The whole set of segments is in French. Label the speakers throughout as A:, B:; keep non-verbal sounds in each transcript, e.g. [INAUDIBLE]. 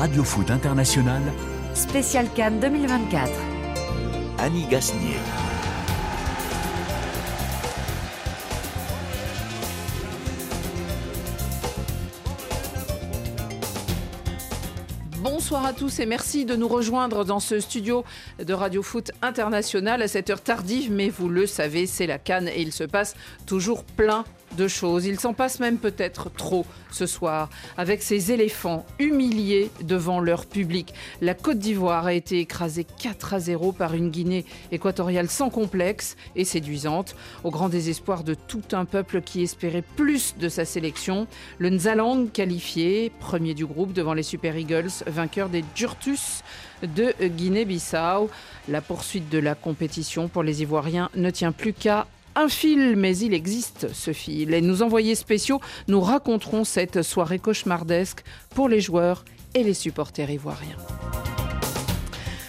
A: Radio Foot International,
B: Spécial Cannes 2024.
A: Annie Gasnier.
C: Bonsoir à tous et merci de nous rejoindre dans ce studio de Radio Foot International à cette heure tardive, mais vous le savez, c'est la Cannes et il se passe toujours plein de choses. Il s'en passe même peut-être trop ce soir, avec ces éléphants humiliés devant leur public. La Côte d'Ivoire a été écrasée 4 à 0 par une Guinée équatoriale sans complexe et séduisante, au grand désespoir de tout un peuple qui espérait plus de sa sélection. Le Nzaland qualifié, premier du groupe devant les Super Eagles, vainqueur des Durtus de Guinée-Bissau. La poursuite de la compétition pour les Ivoiriens ne tient plus qu'à un fil, mais il existe ce fil. Et nos envoyés spéciaux nous raconteront cette soirée cauchemardesque pour les joueurs et les supporters ivoiriens.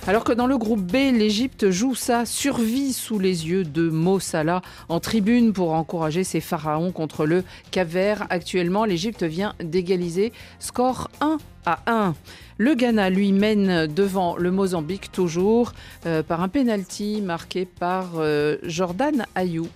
C: Alors que dans le groupe B, l'Égypte joue sa survie sous les yeux de Mo Salah en tribune pour encourager ses pharaons contre le Cap-Vert. Actuellement, l'Égypte vient d'égaliser score 1 à 1. Le Ghana lui mène devant le Mozambique toujours euh, par un penalty marqué par euh, Jordan Ayou.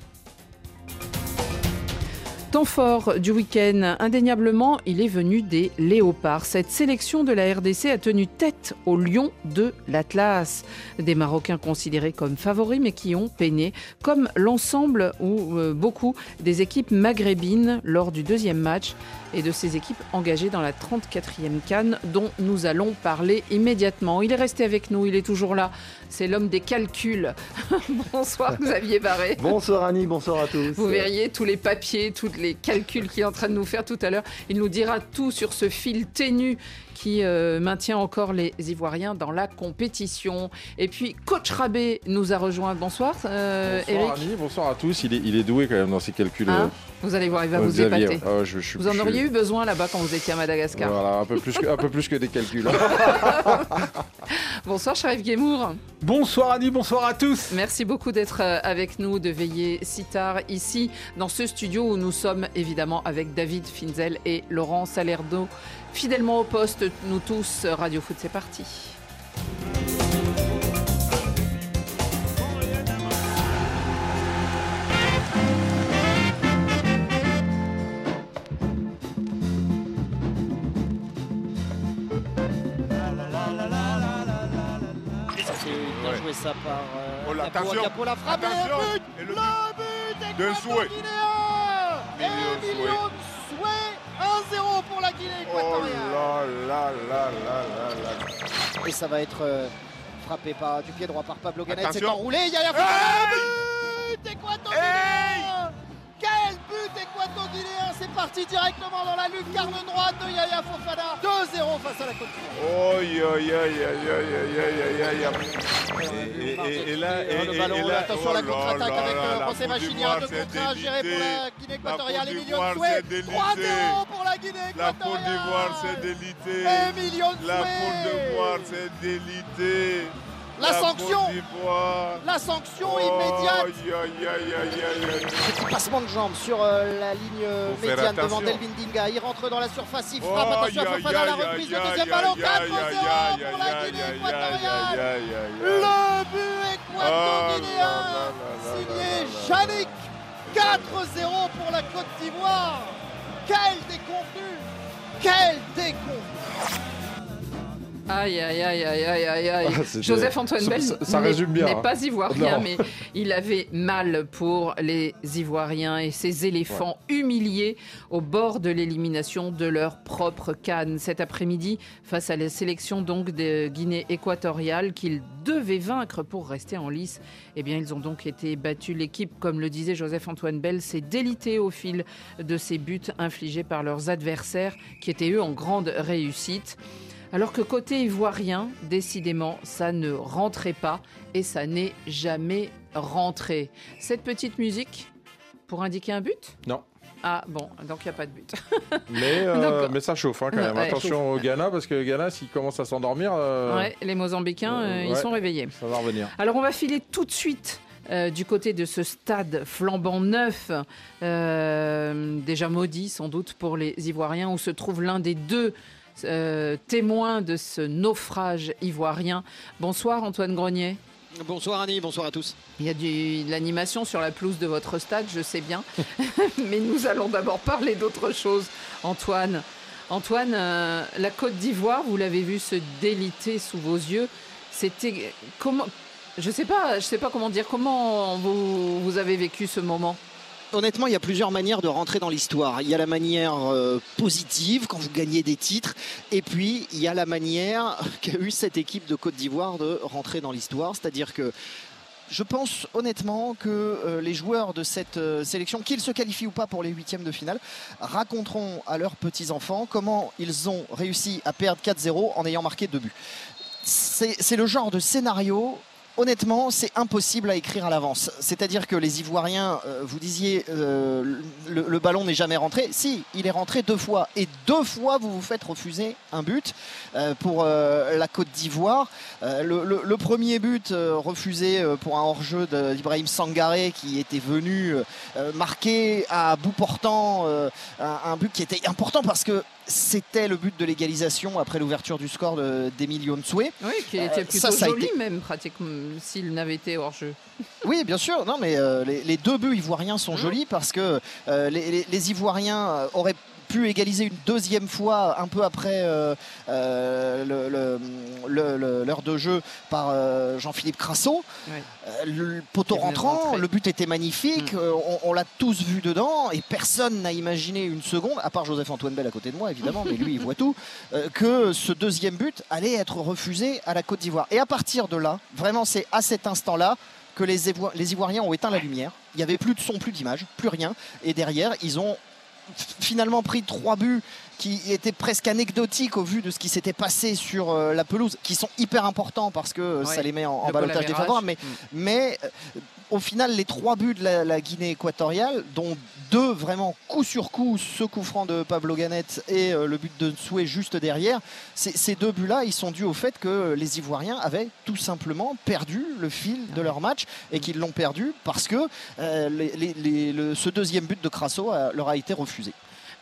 C: Temps fort du week-end, indéniablement, il est venu des léopards. Cette sélection de la RDC a tenu tête au lion de l'Atlas. Des Marocains considérés comme favoris mais qui ont peiné, comme l'ensemble ou euh, beaucoup des équipes maghrébines lors du deuxième match et de ces équipes engagées dans la 34e canne dont nous allons parler immédiatement. Il est resté avec nous, il est toujours là. C'est l'homme des calculs. [LAUGHS] bonsoir [LAUGHS] Xavier Barré.
D: Bonsoir Annie, bonsoir à tous.
C: Vous verriez tous les papiers, tous les calculs qu'il est en train de nous faire tout à l'heure. Il nous dira tout sur ce fil ténu qui euh, maintient encore les Ivoiriens dans la compétition. Et puis, Coach Rabé nous a rejoint. Bonsoir, euh,
E: bonsoir
C: Eric.
E: Annie, bonsoir à tous. Il est, il est doué quand même dans ses calculs.
C: Hein
E: euh,
C: vous allez voir, il va
E: euh,
C: vous
E: Xavier.
C: épater.
E: Ah, je- je-
C: Vous en
E: je-
C: auriez eu besoin là-bas quand vous étiez à Madagascar.
E: Voilà, un peu plus que, un peu plus que des calculs. [LAUGHS]
C: Bonsoir, Sharif Guémour.
F: Bonsoir Annie, bonsoir à tous.
C: Merci beaucoup d'être avec nous, de veiller si tard ici dans ce studio où nous sommes évidemment avec David Finzel et Laurent Salerdo. Fidèlement au poste, nous tous, Radio Foot, c'est parti.
G: Ça par euh,
H: Oh là,
G: Capo,
H: attention,
G: Capo la frappe. Et le but
H: et
G: Le
H: le
G: but
H: de Million Souhait.
G: 1-0 pour la Guinée équatoriale. Et ça va être euh, frappé par, du pied droit par Pablo Ganet. C'est enroulé. Il y a la ah, but quel but équato-guinéen C'est parti directement dans la lucarne droite de Yaya Fofana. 2-0 face à la Côte d'Ivoire.
H: Et là,
G: attention
H: euh,
G: à la contre-attaque avec José
H: Machini. Un
G: 2 géré pour la Guinée 3-0 la
H: Côte d'Ivoire
G: s'est délitée.
H: La Côte d'Ivoire s'est délitée.
G: La, sanction La sanction
H: oh,
G: Petit passement de jambe sur la ligne médiane devant Delvin Dinga. Il rentre dans la surface, il frappe. Attention à Fofana, à
H: la
G: reprise, le deuxième ballon. 4-0 pour la Guinée équatoriale Le but
H: équatorien
G: Signé Yannick 4-0 pour la Côte d'Ivoire quel déconvenu! Quel déconvenu
C: Aïe, aïe, aïe, aïe, aïe, aïe, aïe.
E: Ah,
C: Joseph-Antoine
E: ça-
C: Bell
E: ça- ça
C: n'est-
E: résume bien,
C: n'est
E: hein.
C: pas ivoirien,
E: Non.
C: mais il avait mal pour les Ivoiriens et ces éléphants humiliés au bord de l'élimination de leur propre canne. Cet après-midi, face à la sélection donc de Guinée équatoriale qu'ils devaient vaincre pour rester en lice, eh bien ils ont donc été battus. L'équipe, comme le disait Joseph-Antoine Bell, s'est délitée au fil de ces buts infligés par leurs adversaires qui étaient eux en grande réussite. Alors que côté ivoirien, décidément, ça ne rentrait pas et ça n'est jamais rentré. Cette petite musique pour indiquer un but?
E: Non.
C: Ah bon, donc il n'y a pas de but. [LAUGHS]
E: Mais, euh, mais ça chauffe hein, quand même.
C: Ouais.
E: Attention au Ghana parce que le Ghana, s'il commence à s'endormir, euh,
C: Ouais, les Mozambicains, euh, ils sont réveillés.
E: ça va revenir.
C: Alors on va filer tout de suite du côté de ce stade flambant neuf, déjà maudit sans doute pour les Ivoiriens, où se trouve l'un des deux euh, témoin de ce naufrage ivoirien. Bonsoir Antoine Grenier.
G: Bonsoir Annie, bonsoir à tous.
C: Il y a du- de l'animation sur la pelouse de votre stade, je sais bien. [LAUGHS] Mais nous allons d'abord parler d'autre chose. Antoine, Antoine, euh, la Côte d'Ivoire, vous l'avez vu se déliter sous vos yeux. C'était comment Je sais pas, je sais pas comment dire. Comment vous, vous avez vécu ce moment?
G: Honnêtement, il y a plusieurs manières de rentrer dans l'histoire. Il y a la manière euh, positive, quand vous gagnez des titres, et puis il y a la manière [LAUGHS] qu'a eu cette équipe de Côte d'Ivoire de rentrer dans l'histoire. C'est-à-dire que je pense honnêtement que euh, les joueurs de cette euh, sélection, qu'ils se qualifient ou pas pour les huitièmes de finale, raconteront à leurs petits-enfants comment ils ont réussi à perdre 4-0 en ayant marqué deux buts. C'est c'est le genre de scénario honnêtement, c'est impossible à écrire à l'avance. C'est-à-dire que les Ivoiriens, euh, vous disiez, euh, le, ballon n'est jamais rentré. Si, il est rentré deux fois. Et deux fois, vous vous faites refuser un but euh, pour la Côte d'Ivoire. Le, premier but refusé pour un hors-jeu d'Ibrahim Sangaré qui était venu marquer à bout portant un but qui était important parce que c'était le but de l'égalisation après l'ouverture du score de- d'Emilio Nsoué.
C: Oui, qui
G: Euh,
C: était plutôt
G: ça, ça a
C: joli
G: été-
C: même, pratiquement, s'il n'avait été hors jeu. [LAUGHS]
G: Oui, bien sûr. Non, mais euh, les, les deux buts ivoiriens sont jolis parce que euh, les, les- les Ivoiriens euh, auraient pu égaliser une deuxième fois un peu après euh, euh, l'heure de jeu par euh, Jean-Philippe Crasso. Euh, le poteau rentrant, le but était magnifique,
C: Mm.
G: on, on l'a tous vu dedans et personne n'a imaginé une seconde, à part Joseph-Antoine Bell à côté de moi évidemment, [LAUGHS] mais lui il voit tout, que ce deuxième but allait être refusé à la Côte d'Ivoire. Et à partir de là, vraiment c'est à cet instant-là que les, Ivo- les Ivoiriens ont éteint la lumière. Il n'y avait plus de son, plus d'image, plus rien. Et derrière, ils ont finalement pris trois buts qui étaient presque anecdotiques au vu de ce qui s'était passé sur euh, la pelouse, qui sont hyper importants parce que euh,
C: Ouais.
G: ça les met en, en balotage défavorable. Mais, mais euh, au final, les trois buts de la, Guinée équatoriale, dont deux vraiment coup sur coup, ce coup franc de Pablo Ganet et euh, le but de Soué juste derrière, ces deux buts-là, ils sont dus au fait que les Ivoiriens avaient tout simplement perdu le fil de leur match et qu'ils l'ont perdu parce que euh, ce deuxième but de Crasso euh, leur a été refusé.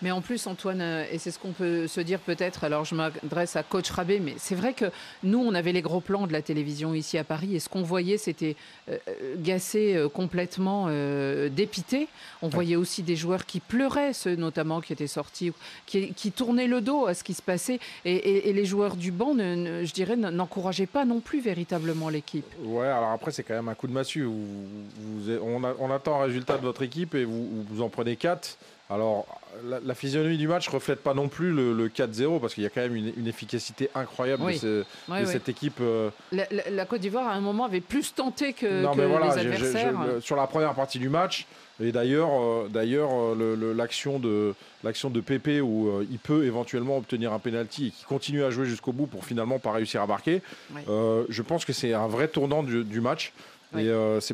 C: Mais en plus, Antoine, euh, et c'est ce qu'on peut se dire peut-être, alors je m'adresse à Coach Rabé, mais c'est vrai que nous, on avait les gros plans de la télévision ici à Paris, et ce qu'on voyait, c'était euh, euh, euh, complètement euh, dépité. On voyait aussi des joueurs qui pleuraient, ceux notamment qui étaient sortis, qui, qui tournaient le dos à ce qui se passait, et, et- et les joueurs du banc, ne- ne- je dirais, n'encourageaient pas non plus véritablement l'équipe.
E: Ouais, alors après, c'est quand même un coup de massue. Vous- vous- on, a- on attend un résultat de votre équipe et vous, vous en prenez 4. Alors, la, la physionomie du match reflète pas non plus le, le 4-0 parce qu'il y a quand même une, une efficacité incroyable
C: Oui.
E: de, ce- cette équipe. euh,
C: La, la- la Côte d'Ivoire, à un moment, avait plus tenté que,
E: non,
C: que
E: mais voilà,
C: les adversaires.
E: sur la première partie du match, et d'ailleurs, euh, d'ailleurs, euh, l'action de l'action de Pépé où euh, il peut éventuellement obtenir un penalty et qui continue à jouer jusqu'au bout pour finalement pas réussir à marquer.
C: Ouais.
E: je pense que c'est un vrai tournant du, du match.
C: Ouais.
E: Et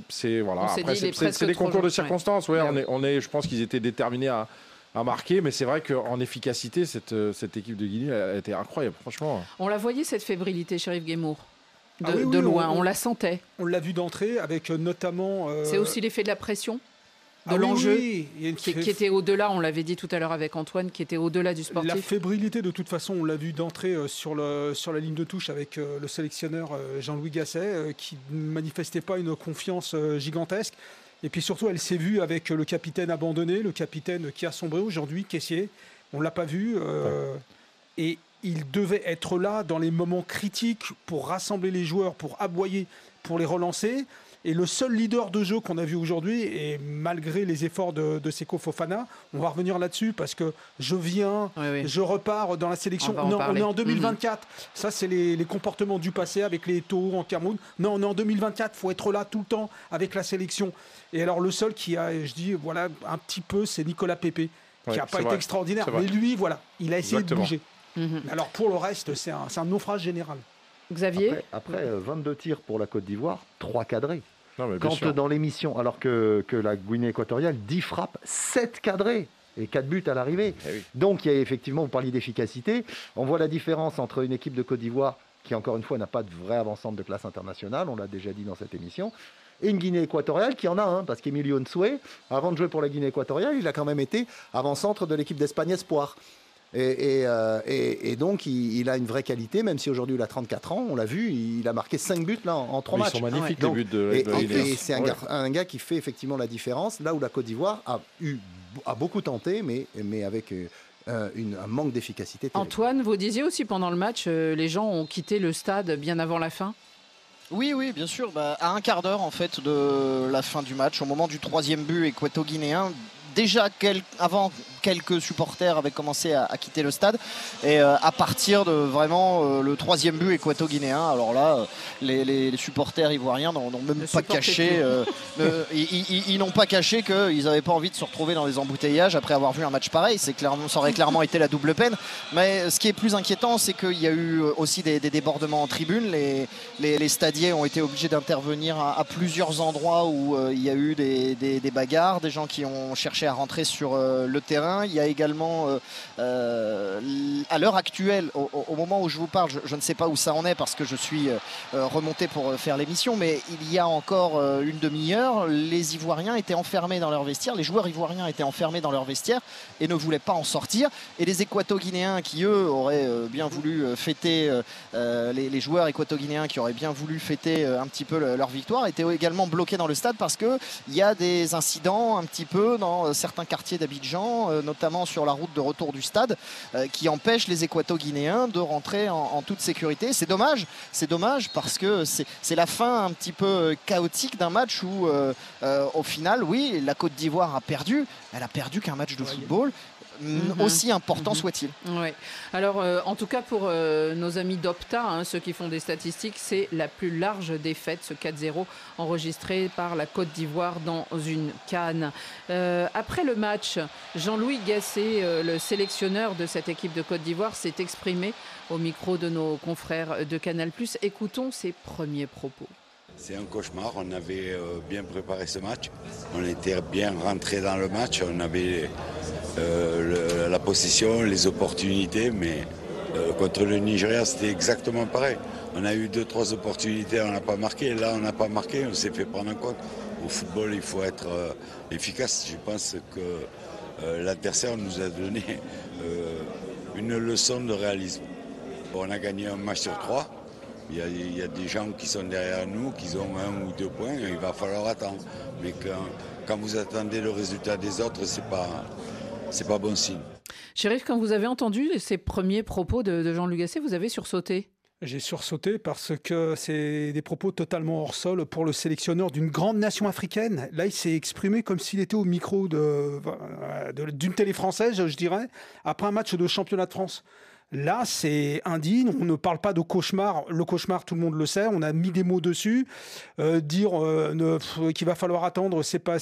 E: c'est- voilà. C'est- des concours de circonstances. Ouais, est, on est, je pense qu'ils étaient déterminés à, à marquer, mais c'est vrai qu'en efficacité, cette, euh, cette équipe de Guinée a été incroyable, franchement.
C: On la voyait cette fébrilité, Sheriff Guémour. De,
F: Ah oui, oui,
C: de loin,
F: on-
C: on, la sentait.
F: On l'a vu d'entrée avec euh, notamment. euh,
C: C'est aussi l'effet de la pression, de
F: ah oui,
C: l'enjeu,
F: oui, il y a une
C: qui, qui était au-delà, on l'avait dit tout à l'heure avec Antoine, qui était au-delà du
F: La
C: sportif.
F: fébrilité, de toute façon, on l'a vu d'entrée sur, le, sur la ligne de touche avec le sélectionneur Jean-Louis Gasset, qui ne manifestait pas une confiance gigantesque. Et puis surtout, elle s'est vue avec le capitaine abandonné, le capitaine qui a sombré aujourd'hui, caissier. On ne l'a pas vu. euh, Et il devait être là dans les moments critiques pour rassembler les joueurs, pour aboyer, pour les relancer. Et le seul leader de jeu qu'on a vu aujourd'hui, et malgré les efforts de, de Seko Fofana, on va revenir là-dessus parce que je viens,
C: Oui, oui.
F: je repars dans la sélection.
C: On
F: Non, on est en 2024. Ça, c'est les, les comportements du passé avec les taux en Cameroun. Non, on est en 2024. Il faut être là tout le temps avec la sélection. Et alors, le seul qui a, je dis, voilà, un petit peu, c'est Nicolas Pépé, qui n'a pas été
E: vrai.
F: extraordinaire. Mais lui, voilà, il a essayé
E: Exactement.
F: de bouger.
C: Mhm.
F: Alors, pour le reste, c'est un, c'est un naufrage général.
C: Xavier
D: Après, après, euh, 22 tirs pour la Côte d'Ivoire, 3 cadrés.
E: Non, mais
D: Quand
E: sûr.
D: dans l'émission, alors que, que la Guinée équatoriale, 10 frappes, 7 cadrés et 4 buts à l'arrivée.
E: Eh oui.
D: Donc il y a effectivement, vous parliez d'efficacité, on voit la différence entre une équipe de Côte d'Ivoire qui encore une fois n'a pas de vraie avancante de classe internationale, on l'a déjà dit dans cette émission, et une Guinée équatoriale qui en a un, parce qu'Emilio Nsoué, avant de jouer pour la Guinée équatoriale, il a quand même été avant-centre de l'équipe d'Espagne Espoir. Et, et, euh, et- et donc, il, il a une vraie qualité, même si aujourd'hui il a 34 ans, on l'a vu, il a marqué 5 buts là, en, 3
E: Ils
D: matchs.
E: sont magnifiques
D: Donc,
E: les buts de, de
D: et- c'est un,
E: Ouais.
D: gars, un gars qui fait effectivement la différence, là où la Côte d'Ivoire a, eu, a beaucoup tenté, mais, mais avec euh, une- un manque d'efficacité.
C: Antoine, vous disiez aussi pendant le match, euh, les gens ont quitté le stade bien avant la fin?
G: Oui, oui, bien sûr. Bah, à un quart d'heure en fait de la fin du match, au moment du troisième but équato-guinéen, déjà quel- avant quelques supporters avaient commencé à, à quitter le stade et euh, à partir de vraiment euh, le troisième but équato-guinéen, alors là, euh, les, les- les supporters ivoiriens n'ont même pas caché, [LAUGHS] ils, ils- ils n'ont pas caché qu'ils n'avaient pas envie de se retrouver dans les embouteillages après avoir vu un match pareil. C'est clairement, ça aurait clairement été la double peine. Mais ce qui est plus inquiétant, c'est qu'il y a eu aussi des, des débordements en tribune. Les, les, les stadiers ont été obligés d'intervenir à, à plusieurs endroits où euh, il y a eu des, des- des bagarres, des gens qui ont cherché à rentrer sur euh, le terrain. Il y a également, euh, euh, à l'heure actuelle, au, moment où je vous parle, je, ne sais pas où ça en est parce que je suis euh, remonté pour faire l'émission, mais il y a encore une demi-heure, les Ivoiriens étaient enfermés dans leur vestiaire, les joueurs ivoiriens étaient enfermés dans leur vestiaire et ne voulaient pas en sortir. Et les Équato-Guinéens qui, eux, auraient bien voulu fêter, les, joueurs équato-guinéens qui auraient bien voulu fêter un petit peu le- leur victoire, étaient également bloqués dans le stade parce qu'il y a des incidents un petit peu dans certains quartiers d'Abidjan, notamment sur la route de retour du stade, euh, qui empêchent les Équato-Guinéens de rentrer en, en toute sécurité. C'est dommage, c'est dommage parce que c'est la fin un petit peu euh, chaotique d'un match où, euh, euh, au final, oui, la Côte d'Ivoire a perdu. Elle a perdu qu'un match de football,
C: Mhm.
G: aussi important
C: Mhm.
G: soit-il.
C: Ouais. Alors, euh, en tout cas, pour euh, nos amis d'Opta, hein, ceux qui font des statistiques, c'est la plus large défaite, ce 4-0 enregistré par la Côte d'Ivoire dans une canne. Euh, après le match, Jean-Louis Gasset, euh, le sélectionneur de cette équipe de Côte d'Ivoire, s'est exprimé au micro de nos confrères de Canal+. Écoutons ses premiers propos.
I: C'est un cauchemar. On avait bien préparé ce match. On était bien rentré dans le match. On avait euh, la possession, les opportunités, mais euh, contre le Nigeria, c'était exactement pareil. On a eu deux, trois opportunités, on n'a pas marqué. Là, on n'a pas marqué, on s'est fait prendre en compte. Au football, il faut être euh, efficace. Je pense que l'adversaire nous a donné une leçon de réalisme. On a gagné un match sur trois. Il y, a, il y a des gens qui sont derrière nous, qui ont un ou deux points, il va falloir attendre. Mais quand, quand vous attendez le résultat des autres, c'est pas, c'est pas bon signe.
C: Chérif, quand vous avez entendu ces premiers propos de, de Jean-Luc Gasset, vous avez sursauté
F: J'ai sursauté parce que c'est des propos totalement hors sol pour le sélectionneur d'une grande nation africaine. Là, il s'est exprimé comme s'il était au micro de- de- d'une télé française, je dirais, après un match de championnat de France. Là, c'est indigne. On ne parle pas de cauchemar. Le cauchemar, tout le monde le sait. On a mis des mots dessus. Euh, dire euh, qu'il va falloir attendre, c'est pas,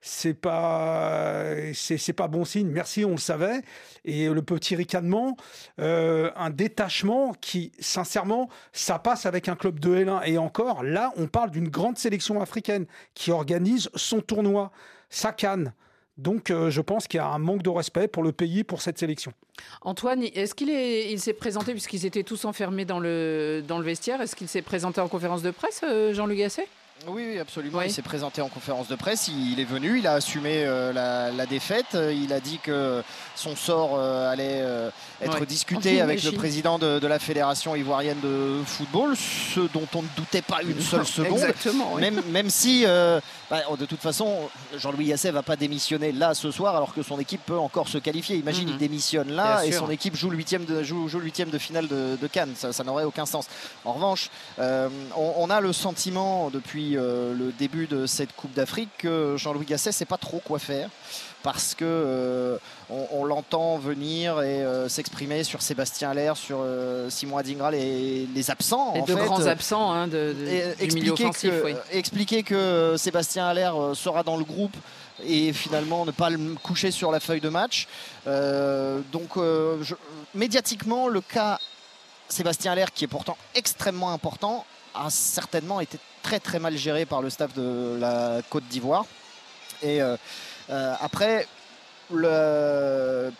F: c'est, pas, c'est, pas bon signe. Merci, on le savait. Et le petit ricanement, euh, un détachement qui, sincèrement, ça passe avec un club de L1. Et encore, là, on parle d'une grande sélection africaine qui organise son tournoi, sa canne. Donc, euh, je pense qu'il y a un manque de respect pour le pays, pour cette sélection.
C: Antoine, est-ce qu'il est, il s'est présenté, puisqu'ils étaient tous enfermés dans le, dans le vestiaire, est-ce qu'il s'est présenté en conférence de presse, euh, Jean-Luc Gasset?
G: Oui, oui, absolument.
C: Oui.
G: Il s'est présenté en conférence de presse. Il est venu, il a assumé euh, la, la défaite. Il a dit que son sort euh, allait euh, être
C: Ouais.
G: discuté avec le président de, de la fédération ivoirienne de football, ce dont on ne doutait pas une seule seconde.
C: Exactement. oui.
G: Même, même si, bah, de toute façon, Jean-Louis Gasset va pas démissionner là ce soir, alors que son équipe peut encore se qualifier. Imagine,
C: Mhm.
G: il démissionne là et son équipe joue le huitième de, joue, joue de finale de, de Cannes. Ça, ça n'aurait aucun sens. En revanche, on, on a le sentiment depuis euh, le début de cette Coupe d'Afrique que Jean-Louis Gasset sait pas trop quoi faire. Parce que euh, on, on l'entend venir et euh, s'exprimer sur Sébastien Allaire, sur euh, Simon Adingra, les, les absents.
C: Les
G: en
C: deux
G: fait.
C: grands absents hein, de, de-
G: Et
C: du milieu
G: expliquer,
C: offensif.
G: que,
C: oui.
G: expliquer que Sébastien Allaire sera dans le groupe et finalement ne pas le coucher sur la feuille de match. Donc je- médiatiquement, le cas Sébastien Allaire, qui est pourtant extrêmement important, a certainement été très très mal géré par le staff de la Côte d'Ivoire. Et euh, euh, après, le-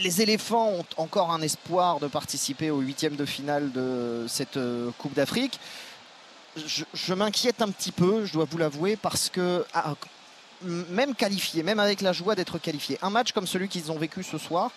G: les éléphants ont encore un espoir de participer au huitième de finale de cette euh, Coupe d'Afrique. Je, m'inquiète un petit peu, je dois vous l'avouer, parce que ah, même qualifié, même avec la joie d'être qualifié, un match comme celui qu'ils ont vécu ce soir,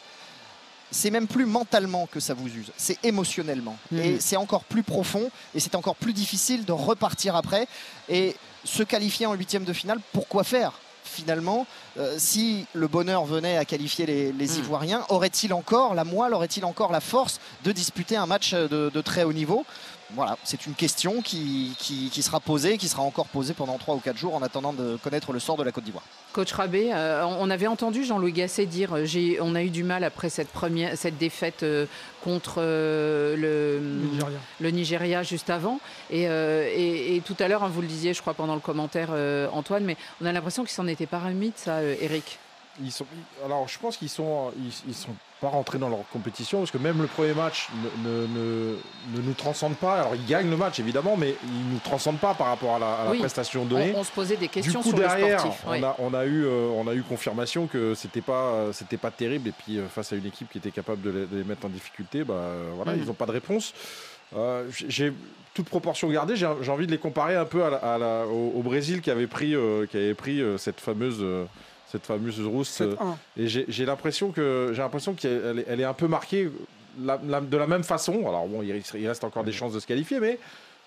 G: c'est même plus mentalement que ça vous use, c'est émotionnellement.
C: Mhm.
G: Et c'est encore plus profond et c'est encore plus difficile de repartir après. Et se qualifier en huitième de finale, pourquoi faire Finalement, euh, si le bonheur venait à qualifier les, les
C: Mhm.
G: Ivoiriens, aurait-il encore la moelle, aurait-il encore la force de disputer un match de, de très haut niveau? Voilà, c'est une question qui, qui- qui sera posée, qui sera encore posée pendant 3 ou 4 jours en attendant de connaître le sort de la Côte d'Ivoire.
C: Coach Rabé, euh, on avait entendu Jean-Louis Gasset dire euh, j'ai, on a eu du mal après cette, première, cette défaite euh, contre euh, le,
F: Nigeria.
C: le Nigeria juste avant. Et, euh, et- et tout à l'heure, hein, vous le disiez, je crois, pendant le commentaire, euh, Antoine, mais on a l'impression qu'ils s'en étaient pas remis de ça, euh, Eric.
E: Ils sont, alors, je pense qu'ils sont, ils, ils sont pas rentrés dans leur compétition parce que même le premier match ne, ne, ne- ne nous transcende pas. Alors, ils gagnent le match évidemment, mais ils nous transcendent pas par rapport à la, à la
C: Oui.
E: prestation donnée.
C: On, on se posait des
E: Du
C: questions
E: coup
C: sur
E: derrière,
C: le sportif.
E: on, a, on a eu, euh, on a eu confirmation que c'était pas, c'était pas terrible. Et puis euh, face à une équipe qui était capable de les, de les mettre en difficulté, bah euh, voilà,
C: Mhm.
E: ils n'ont pas de réponse. Euh, j'ai- toute proportion gardée. J'ai envie de les comparer un peu à la- à la- au, au Brésil qui avait pris, euh, qui avait pris euh, cette fameuse, cette fameuse rousse. euh,
F: 7-1.
E: et j'ai l'impression que j'ai l'impression qu'elle est, elle est un peu marquée la- la- de la même façon. Alors bon, il, il reste encore des chances de se qualifier, mais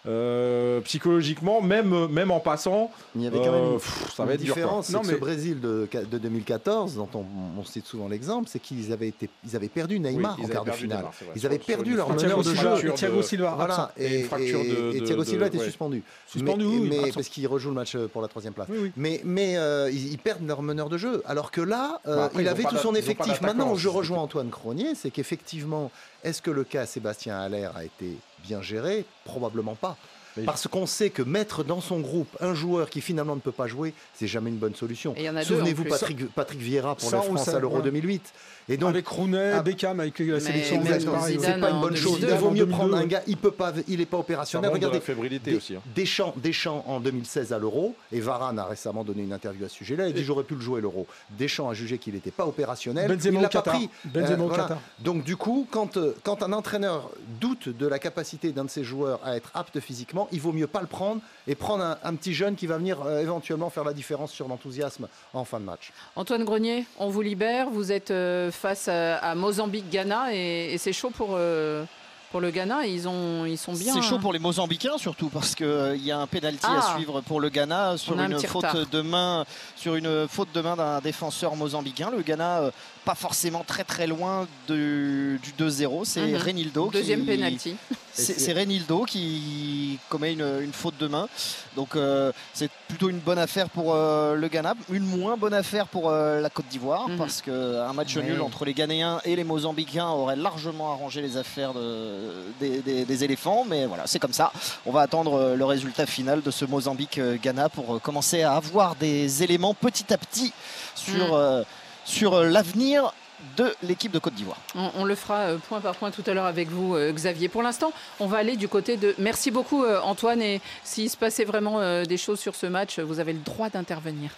E: euh, psychologiquement, même, même en passant,
D: Il y avait quand même
E: euh,
D: une-
E: pff, ça
D: une
E: va être
D: différence.
F: Non, mais-
D: Ce Brésil de, de 2014, dont on, on cite souvent l'exemple, c'est qu'ils avaient, été, ils avaient perdu Neymar
E: Oui,
D: en quart de finale. Ils avaient perdu leur meneur de jeu.
F: Thiago Silva.
D: Voilà,
E: Et
D: et, Thiago
E: de-
D: Silva était
E: ouais.
D: suspendu.
F: Suspendu,
D: mais,
F: oui,
D: mais-
F: absent.
D: parce qu'il rejoue le match euh, pour la troisième place.
F: Oui, oui.
D: Mais, mais euh, ils, ils perdent leur meneur de jeu. Alors que là, euh,
E: Bah, après,
D: il avait tout son effectif. Maintenant, je rejoins Antoine Cronier, c'est qu'effectivement, est-ce que le cas Sébastien Haller a été bien géré? Probablement pas.
E: Mais-
D: Parce qu'on sait que mettre dans son groupe un joueur qui finalement ne peut pas jouer, c'est jamais une bonne solution. Souvenez-vous. Patrick, Patrick Vieira pour la France à l'Euro
F: ouais.
D: 2008. Et donc,
F: avec Rooney,
D: Ah,
F: Beckham, avec la sélection
D: c'est pas une bonne chose.
C: 2002.
D: Il vaut mieux
F: En
D: prendre
F: 2002,
D: un gars, il peut pas, il est pas opérationnel.
E: montre de la
D: Regardez, Des-
E: aussi. hein.
D: Deschamps, Deschamps en 2016 à l'Euro, et Varane a récemment donné une interview à ce sujet-là. Il a dit j'aurais pu le jouer l'Euro. Deschamps a jugé qu'il n'était pas opérationnel.
F: Benzema
D: il l'a pas pris.
F: Benzema au
D: voilà.
F: Qatar.
D: Donc du coup, quand, euh, quand un entraîneur doute de la capacité d'un de ses joueurs à être apte physiquement, il vaut mieux pas le prendre et prendre un, un petit jeune qui va venir euh, éventuellement faire la différence sur l'enthousiasme en fin de match.
C: Antoine Grenier, on vous libère. Vous êtes euh, face à, à Mozambique-Ghana et, et c'est chaud pour, euh, pour le Ghana. Ils, ont, ils sont bien.
G: C'est chaud
C: hein.
G: pour les Mozambicains surtout parce qu'il y a un pénalty
C: Ah.
G: à suivre pour le Ghana sur
C: On a un
G: une faute
C: retard.
G: de main sur une faute de main d'un défenseur mozambicain. Le Ghana euh, pas forcément très très loin de- du 2-0. C'est
C: Mhm.
G: Renildo
C: Deuxième
G: qui,
C: penalty.
G: C'est Renildo qui commet une, une faute de main. Donc euh, c'est plutôt une bonne affaire pour euh, le Ghana, une moins bonne affaire pour euh, la Côte d'Ivoire
C: Mhm.
G: parce qu'un match
D: Ouais.
G: nul entre les Ghanéens et les Mozambicains aurait largement arrangé les affaires de- des, des- des éléphants. Mais voilà, c'est comme ça. On va attendre le résultat final de ce Mozambique-Ghana pour commencer à avoir des éléments petit à petit sur,
C: Mhm.
G: euh, sur euh, l'avenir de l'équipe de Côte d'Ivoire.
C: On, on le fera euh, point par point tout à l'heure avec vous, euh, Xavier. Pour l'instant, on va aller du côté de. Merci beaucoup, Antoine. Et s'il se passait vraiment des choses sur ce match, vous avez le droit d'intervenir.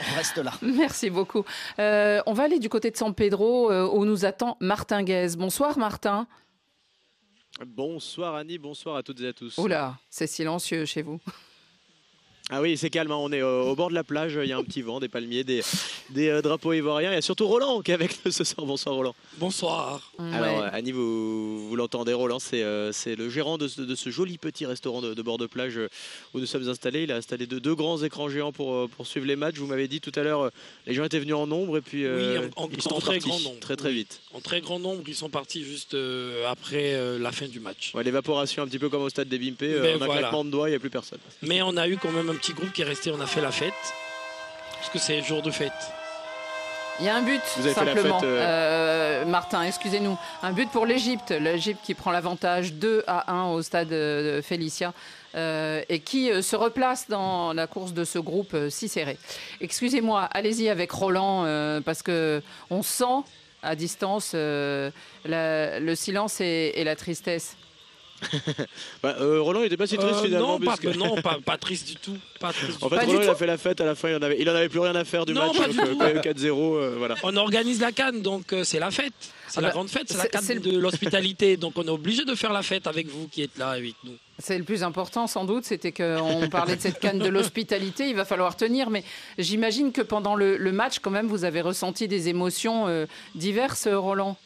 G: On reste là. [LAUGHS]
C: Merci beaucoup. Euh, on va aller du côté de San Pedro euh, où nous attend Martin Guez. Bonsoir, Martin.
J: Bonsoir Annie, bonsoir à toutes et à tous.
C: Oula, c'est silencieux chez vous.
J: Ah oui, c'est calme, hein, on est euh, au bord de la plage, il y a un petit vent, des palmiers, des, des euh, drapeaux ivoiriens. Il y a surtout Roland qui est avec nous ce soir. Bonsoir Roland.
K: Bonsoir.
J: Alors euh, Annie, vous, vous l'entendez, Roland, c'est euh, c'est le gérant de ce, de ce joli petit restaurant de, de bord de plage où nous sommes installés. Il a installé deux, deux grands écrans géants pour, pour suivre les matchs. Vous m'avez dit tout à l'heure, les gens étaient venus en nombre et puis euh,
K: oui, en, en-
J: ils sont
K: en très grand nombre.
J: très très
K: oui.
J: vite.
K: En très grand nombre, ils sont partis juste euh, après euh, la fin du match.
J: Ouais, L'évaporation un petit peu comme au stade des Bimpé, en un
K: voilà.
J: claquement de doigts, il n'y a plus personne.
K: Mais on a eu quand même un petit groupe qui est resté, on a fait la fête. Parce que c'est jour de fête.
C: Il y a un but, simplement.
J: fête,
C: Euh, Martin, excusez-nous. Un but pour l'Égypte. L'Égypte qui prend l'avantage 2 à 1 au stade euh, Félicia. euh, et qui euh, se replace dans la course de ce groupe euh, si serré. Excusez-moi, allez-y avec Roland, euh, parce que on sent à distance euh, la- le silence et, et la tristesse. [LAUGHS]
J: Bah, euh, Roland il était pas si triste
K: Euh,
J: finalement.
K: non, pas,
J: puisque-
K: non [LAUGHS] pas, pas triste du tout. Pas triste du
J: En fait, Roland, il a fait la fête à la fin, il en avait, il en avait plus rien à faire du
K: Non,
J: match.
K: pas
J: donc,
K: du
J: euh,
K: tout.
J: quand il y a eu 4-0, euh, voilà.
K: On organise la canne, donc euh, c'est la fête. C'est
C: Ah
K: la
C: bah,
K: grande fête, c'est la canne de l'hospitalité. Donc on est obligé de faire la fête avec vous qui êtes là avec nous.
C: C'est le plus important sans doute, c'était qu'on parlait de cette canne de l'hospitalité, il va falloir tenir, mais j'imagine que pendant le, le match, quand même, vous avez ressenti des émotions euh, diverses, Roland.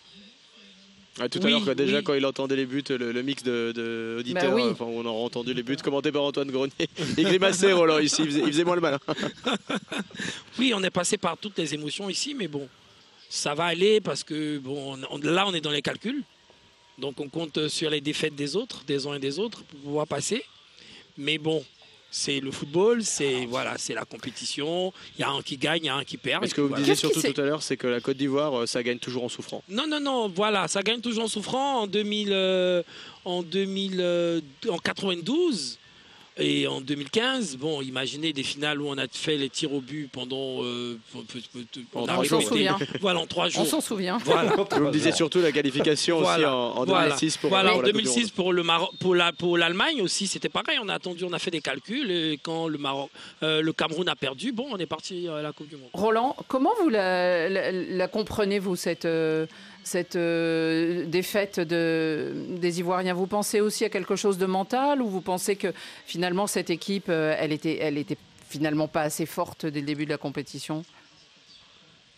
J: Ah, tout à
K: Oui,
J: l'heure, déjà
K: oui.
J: quand il entendait les buts, le, le mix de, de auditeurs,
C: Bah oui.
J: enfin, on a entendu les buts commentés par Antoine Grenier. [LAUGHS] Il grimaçait [LAUGHS] Roland ici, il faisait, il faisait moins le malin. [LAUGHS]
K: Oui, on est passé par toutes les émotions ici, mais bon, ça va aller parce que bon, on- là, on est dans les calculs. Donc, on compte sur les défaites des autres, des uns et des autres, pour pouvoir passer. Mais bon, c'est le football, c'est voilà, c'est la compétition. Il y a un qui gagne, il y a un qui perd.
J: Mais ce que vous
K: voilà.
J: disiez surtout tout à l'heure, c'est que la Côte d'Ivoire, euh, ça gagne toujours en souffrant.
K: Non, non, non, voilà, ça gagne toujours en souffrant. En, 2000, euh, en, 2000, euh, en 92 et en 2015, bon, imaginez des finales où on a fait les tirs au but pendant. euh, on répété.
J: jours.
C: souvient.
K: Voilà, en trois jours.
C: On s'en souvient.
K: Voilà. [LAUGHS]
J: Vous me disiez surtout la qualification aussi en, en
K: Voilà.
J: 2006 pour,
K: Voilà,
J: pour
K: en
J: la Coupe du
K: 2006
J: Monde.
K: pour le Maroc, pour la pour l'Allemagne aussi, c'était pareil. On a attendu, on a fait des calculs et quand le Maroc, euh, le Cameroun a perdu, bon, on est parti à la Coupe du Monde.
C: Roland, comment vous la, la- la comprenez, vous, cette, euh, cette euh, défaite de, des Ivoiriens Vous pensez aussi à quelque chose de mental ou vous pensez que finalement cette équipe, euh, elle était, finalement pas assez forte dès le début de la compétition?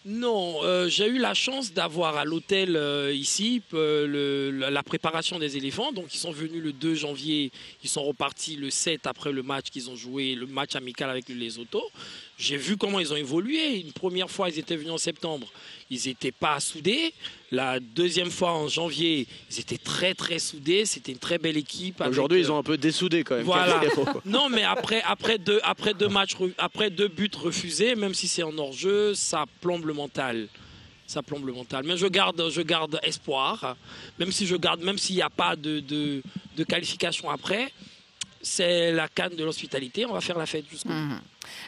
K: Non, euh, j'ai eu la chance d'avoir à l'hôtel ici la, préparation des éléphants. Donc, ils sont venus le 2 janvier, ils sont repartis le 7 après le match qu'ils ont joué, le match amical avec le Lesotho. J'ai vu comment ils ont évolué. Une première fois, ils étaient venus en septembre, ils n'étaient pas soudés. La deuxième fois, en janvier, ils étaient très, très soudés. C'était une très belle équipe.
J: Aujourd'hui,
K: euh,
J: ils ont un peu dessoudé quand même.
K: voilà. [LAUGHS] Non, mais après, après, deux, après, deux matchs, après deux buts refusés, même si c'est en hors-jeu, ça plombe le mental. Ça plombe le mental. Mais je garde, je garde espoir. Même si je garde, même s'il n'y a pas de, de, de qualification après, c'est la canne de l'hospitalité. On va faire la fête jusqu'au bout.
C: Mhm.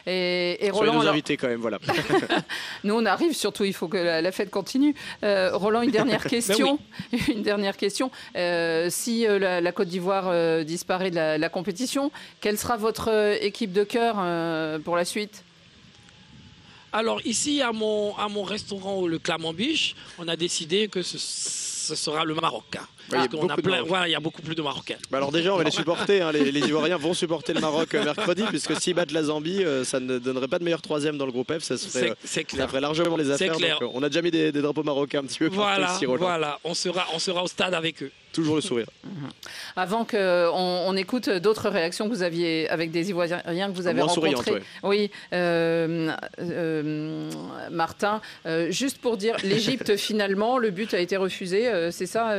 C: Et, et
J: Soyez
C: Roland,
J: nos
C: alors,
J: invités quand même, voilà. [LAUGHS]
C: nous on arrive surtout, il faut que la, la fête continue. Euh, Roland, une dernière [LAUGHS] question. [LAUGHS] Une dernière question. Euh, si euh, la, la Côte d'Ivoire euh, disparaît de la, la compétition, quelle sera votre équipe de cœur euh, pour la suite?
K: Alors ici, à mon, à mon restaurant, le Clamambiche, on a décidé que ce, ce sera le Maroc. Hein.
J: il y a beaucoup de
K: plein-
J: Maroc.
K: voilà, il y a beaucoup plus de Marocains.
J: Bah alors déjà, on va les supporter. hein. Les, [LAUGHS] les Ivoiriens vont supporter le Maroc euh, mercredi, puisque s'ils battent la Zambie, euh, ça ne donnerait pas de meilleur troisième dans le groupe F. Ça, se ferait,
K: C'est-
J: euh, ça ferait largement les affaires.
K: clair.
J: donc, euh, on a déjà mis des, des drapeaux marocains un petit peu partout
K: Voilà,
J: Roland.
K: voilà. On sera, on sera au stade avec eux.
J: Toujours le sourire. [LAUGHS]
C: Avant qu'on on écoute d'autres réactions que vous aviez avec des Ivoiriens que vous avez rencontrés.
J: ouais.
C: Oui, euh, euh, Martin, euh, juste pour dire, l'Égypte [LAUGHS] finalement, le but a été refusé, euh, c'est ça,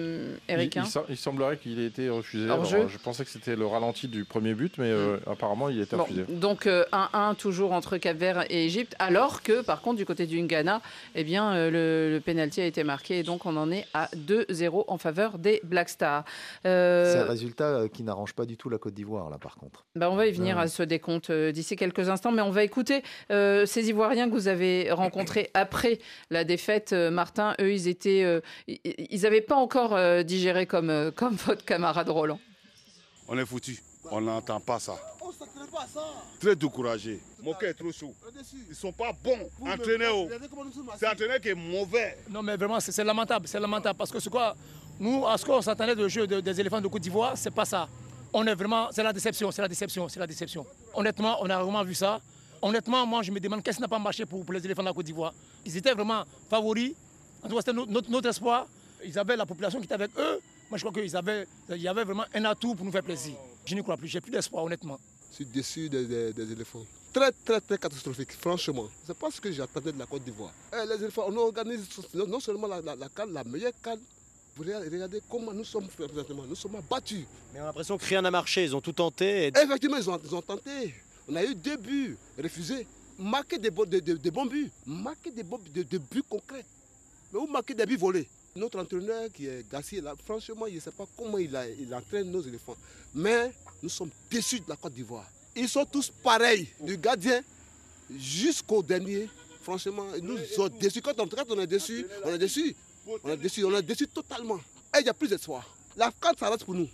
C: euh, Eric
E: il,
C: hein
E: il sem- il semblerait qu'il ait été refusé.
C: Hors
E: Alors,
C: jeu.
E: je pensais que c'était le ralenti du premier but, mais euh, apparemment il a été
C: Bon,
E: refusé.
C: donc euh, 1-1 toujours entre Cap-Vert et Égypte, alors que par contre du côté du Ghana, eh bien euh, le, le penalty a été marqué et donc on en est à 2-0 en faveur des Black Stars. Euh,
D: C'est un résultat euh, qui n'arrange pas du tout la Côte d'Ivoire, là, par contre.
C: Bah, on va y venir
D: Ouais.
C: à ce décompte euh, d'ici quelques instants, mais on va écouter euh, ces Ivoiriens que vous avez rencontrés après la défaite. Euh, Martin, eux, ils étaient, euh, ils n'avaient pas encore euh, digéré comme, euh, [LAUGHS] comme votre camarade Roland.
H: On est foutu. On n'entend pas ça. Très découragé. Mon cœur est trop chaud. Ils sont pas bons. Entraîneurs. oh. C'est l'entraîneur qui est mauvais.
L: Non, mais vraiment, c'est c'est lamentable. C'est lamentable parce que c'est quoi? Nous, à ce qu'on s'attendait de jeu de- des éléphants de Côte d'Ivoire, c'est pas ça. On est vraiment. C'est la déception, c'est la déception, c'est la déception. Honnêtement, on a vraiment vu ça. Honnêtement, moi, je me demande qu'est-ce qui n'a pas marché pour, pour les éléphants de la Côte d'Ivoire? Ils étaient vraiment favoris. En tout cas, c'était notre, notre- notre espoir. Ils avaient la population qui était avec eux. Moi, je crois qu'il y avait vraiment un atout pour nous faire plaisir. Je n'y crois plus. J'ai plus d'espoir, honnêtement.
M: Je suis déçu des, des- des éléphants. Très, très, très catastrophique, franchement. C'est pas ce que j'attendais de la Côte d'Ivoire. Eh, les éléphants, on organise non seulement la, la, la canne, la meilleure canne. Vous regardez comment nous sommes présentement? Nous sommes battus.
J: Mais on a l'impression que rien n'a marché. Ils ont tout tenté. et-
M: Effectivement, ils ont, ils ont tenté. On a eu deux buts refusés. Marquer des, bons- des- des- des bons buts. Marquer des, bons, des, des buts concrets. Mais vous marquez des buts volés? Notre entraîneur qui est Gassier, là, franchement, je ne sais pas comment il, a- il entraîne nos éléphants. Mais nous sommes déçus de la Côte d'Ivoire. Ils sont tous pareils, du gardien jusqu'au dernier. Franchement, ils nous sont déçus. Quand on, quand on est déçu, on est déçu. On est déçu, on est déçu totalement. Et il n'y a plus d'espoir. La carte s'arrête pour nous.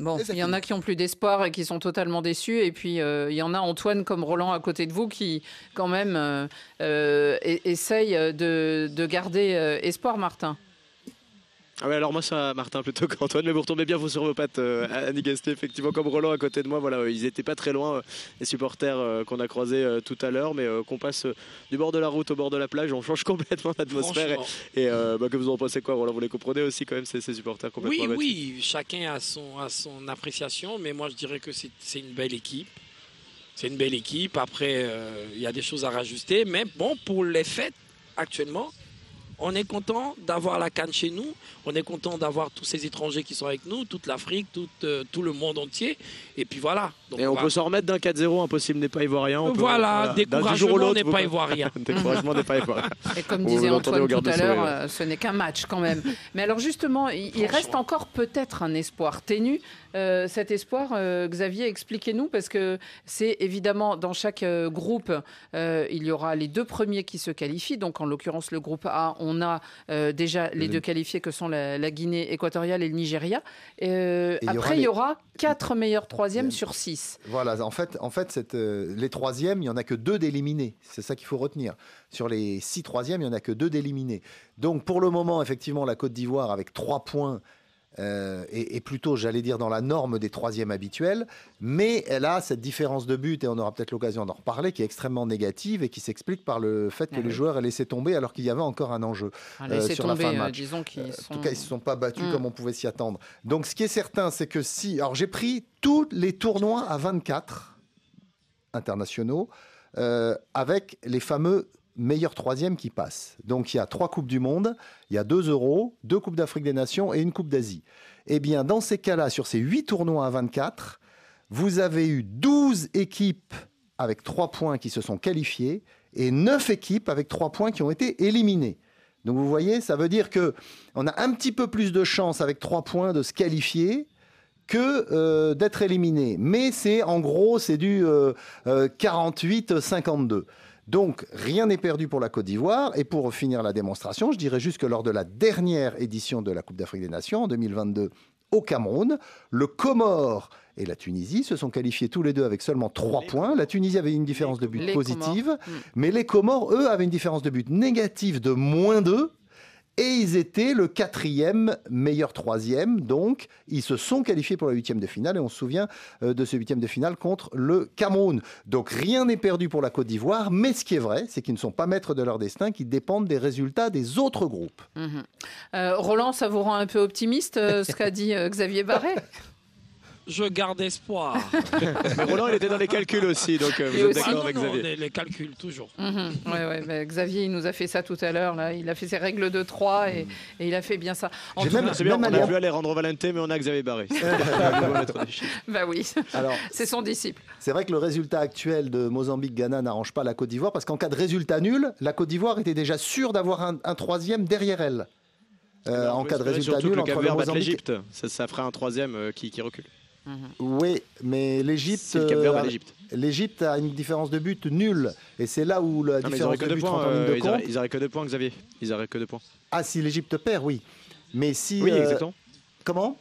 C: Bon, il y en a qui ont plus d'espoir et qui sont totalement déçus. Et puis, euh, il y en a Antoine comme Roland à côté de vous qui, quand même, euh, euh, e- essaye de, de garder euh, espoir, Martin.
J: Ah ouais, alors moi ça Martin plutôt [LAUGHS] qu'Antoine, mais vous retombez bien vous sur vos pattes euh, Annie Gasté, effectivement comme Roland à côté de moi, voilà, ils étaient pas très loin euh, les supporters euh, qu'on a croisés euh, tout à l'heure, mais qu'on passe du bord de la route au bord de la plage, on change [LAUGHS] complètement l'atmosphère et, bah, que vous en pensez quoi Roland, vous les comprenez aussi quand même ces, ces supporters complètement
K: Oui, oui, chacun a son, a son appréciation, mais moi je dirais que c'est une belle équipe. C'est une belle équipe. Après, il y a des choses à rajuster, mais bon, pour les fêtes actuellement, on est content d'avoir la canne chez nous. On est content d'avoir tous ces étrangers qui sont avec nous, toute l'Afrique, tout, euh, tout le monde entier. Et puis voilà. Donc,
J: Et on
K: va-
J: peut s'en remettre d'un 4-0, impossible n'est pas ivoirien. on peut-
K: Voilà,
J: d'un jour au
K: découragement n'est pas ivoirien. [LAUGHS]
J: découragement n'est pas ivoirien.
C: Et comme disait Antoine tout à l'heure, euh, ce n'est qu'un match quand même. Mais alors justement, il, il reste encore peut-être un espoir ténu. Euh, cet espoir, euh, Xavier, expliquez-nous, parce que c'est évidemment dans chaque euh, groupe, il y aura les deux premiers qui se qualifient. Donc en l'occurrence, le groupe A, on a déjà les
D: Le-
C: deux qualifiés que sont la, la Guinée équatoriale et le Nigeria.
D: Et
C: après, il y
D: les-
C: aura quatre meilleurs troisièmes sur six.
D: Voilà, en fait, en fait cette, les troisièmes, il n'y en a que deux d'éliminés. C'est ça qu'il faut retenir. Sur les six troisièmes, il n'y en a que deux d'éliminés. Donc pour le moment, effectivement, la Côte d'Ivoire, avec trois points, euh, est plutôt, j'allais dire, dans la norme des troisièmes habituels. Mais elle a cette différence de but, et on aura peut-être l'occasion d'en reparler, qui est extrêmement négative et qui s'explique par le fait que
C: Ah
D: les
C: oui.
D: joueurs aient laissé tomber alors qu'il y avait encore un enjeu
C: Ah,
D: euh, sur la
C: tomber,
D: fin de
C: euh,
D: match.
C: disons
D: Euh,
C: sont-
D: En tout cas, ils ne se sont pas battus
C: Mm.
D: comme on pouvait s'y attendre. Donc, ce qui est certain, c'est que si. Alors, j'ai pris tous les tournois à 24 internationaux euh, avec les fameux meilleurs troisièmes qui passent. Donc, il y a trois Coupes du Monde, il y a deux Euros, deux Coupes d'Afrique des Nations et une Coupe d'Asie. Eh bien, dans ces cas-là, sur ces huit tournois à 24, vous avez eu 12 équipes avec 3 points qui se sont qualifiées et 9 équipes avec 3 points qui ont été éliminées. Donc vous voyez, ça veut dire que on a un petit peu plus de chances avec 3 points de se qualifier que euh, d'être éliminé. Mais c'est en gros, c'est du euh, euh, 48-52. Donc rien n'est perdu pour la Côte d'Ivoire. Et pour finir la démonstration, je dirais juste que lors de la dernière édition de la Coupe d'Afrique des Nations en 2022 au Cameroun, le Comore et la Tunisie se sont qualifiés tous les deux avec seulement 3 points. La Tunisie avait une différence de but
C: Les
D: positive,
C: Comores.
D: Mais les Comores, eux, avaient une différence de but négative de moins 2. Et ils étaient le quatrième meilleur troisième, donc ils se sont qualifiés pour la huitième de finale et on se souvient euh, de ce huitième de finale contre le Cameroun. Donc rien n'est perdu pour la Côte d'Ivoire, mais ce qui est vrai, c'est qu'ils ne sont pas maîtres de leur destin, qu'ils dépendent des résultats des autres groupes.
C: Mhm. Euh, Roland, ça vous rend un peu optimiste euh, ce qu'a dit euh, Xavier Barret [LAUGHS]
K: Je garde espoir. [LAUGHS]
J: Mais Roland, il était dans les calculs aussi, donc euh, vous
C: Et
J: êtes d'accord avec
K: non,
J: Xavier
K: les, les calculs, toujours.
C: Mhm. Ouais, ouais, bah, Xavier, il nous a fait ça tout à l'heure. Là. Il a fait ses règles de 3 et, et il a fait bien ça. En
D: J'ai
C: tout
D: même-
C: cas-
J: C'est bien,
D: Même
J: on a vu Alejandro Valente, mais on a Xavier Barré. [LAUGHS]
C: Bah oui,
D: Alors, [LAUGHS]
C: c'est son disciple.
D: c'est vrai que le résultat actuel de Mozambique-Ghana n'arrange pas la Côte d'Ivoire, parce qu'en cas de résultat nul, la Côte d'Ivoire était déjà sûre d'avoir un, un troisième derrière elle. Euh, en cas de résultat nul
J: le
D: entre le Mozambique
J: l'Égypte. Ça, ça ferait un troisième euh, qui, qui recule.
D: Oui, mais l'Égypte. Euh,
J: l'Égypte.
D: L'Égypte a une différence de but nulle. Et c'est là où la
J: Non,
D: différence de
J: deux
D: but
J: points.
D: rentre en ligne
J: euh,
D: de
J: ils
D: compte.
J: auraient- Ils auraient que deux points, Xavier. Ils auraient que deux points.
D: Ah, si l'Égypte perd, oui. Mais si.
J: Oui,
D: euh,
J: exactement.
D: Comment?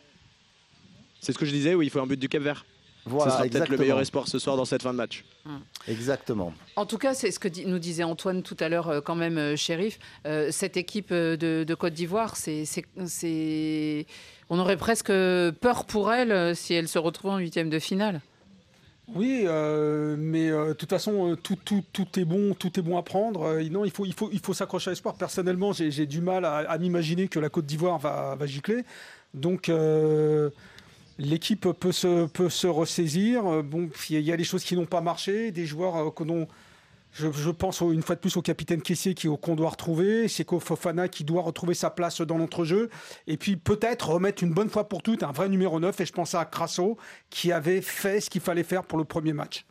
J: C'est ce que je disais, oui, il faut un but du Cap-Vert.
D: Voilà,
J: ce sera peut-être le meilleur espoir ce soir dans cette fin de match.
D: Exactement.
C: En tout cas, c'est ce que dit- nous disait Antoine tout à l'heure, euh, quand même, euh, shérif. Euh, cette équipe de, de Côte d'Ivoire, c'est, c'est- c'est- on aurait presque peur pour elle si elle se retrouve en huitième de finale.
F: Oui, euh, mais euh, de toute façon, tout, tout, tout est bon, tout est bon à prendre. Euh, non, il faut, il faut, il faut s'accrocher à l'espoir. Personnellement, j'ai j'ai du mal à, à m'imaginer que la Côte d'Ivoire va, va gicler. Donc, euh, l'équipe peut se, peut se ressaisir. Bon, il y a- des choses qui n'ont pas marché, des joueurs euh, que je, pense une fois de plus au capitaine qui qu'on doit retrouver, Seko Fofana qui doit retrouver sa place dans l'entrejeu, et puis peut-être remettre une bonne fois pour toutes un vrai numéro 9, et je pense à Crasso qui avait fait ce qu'il fallait faire pour le premier match.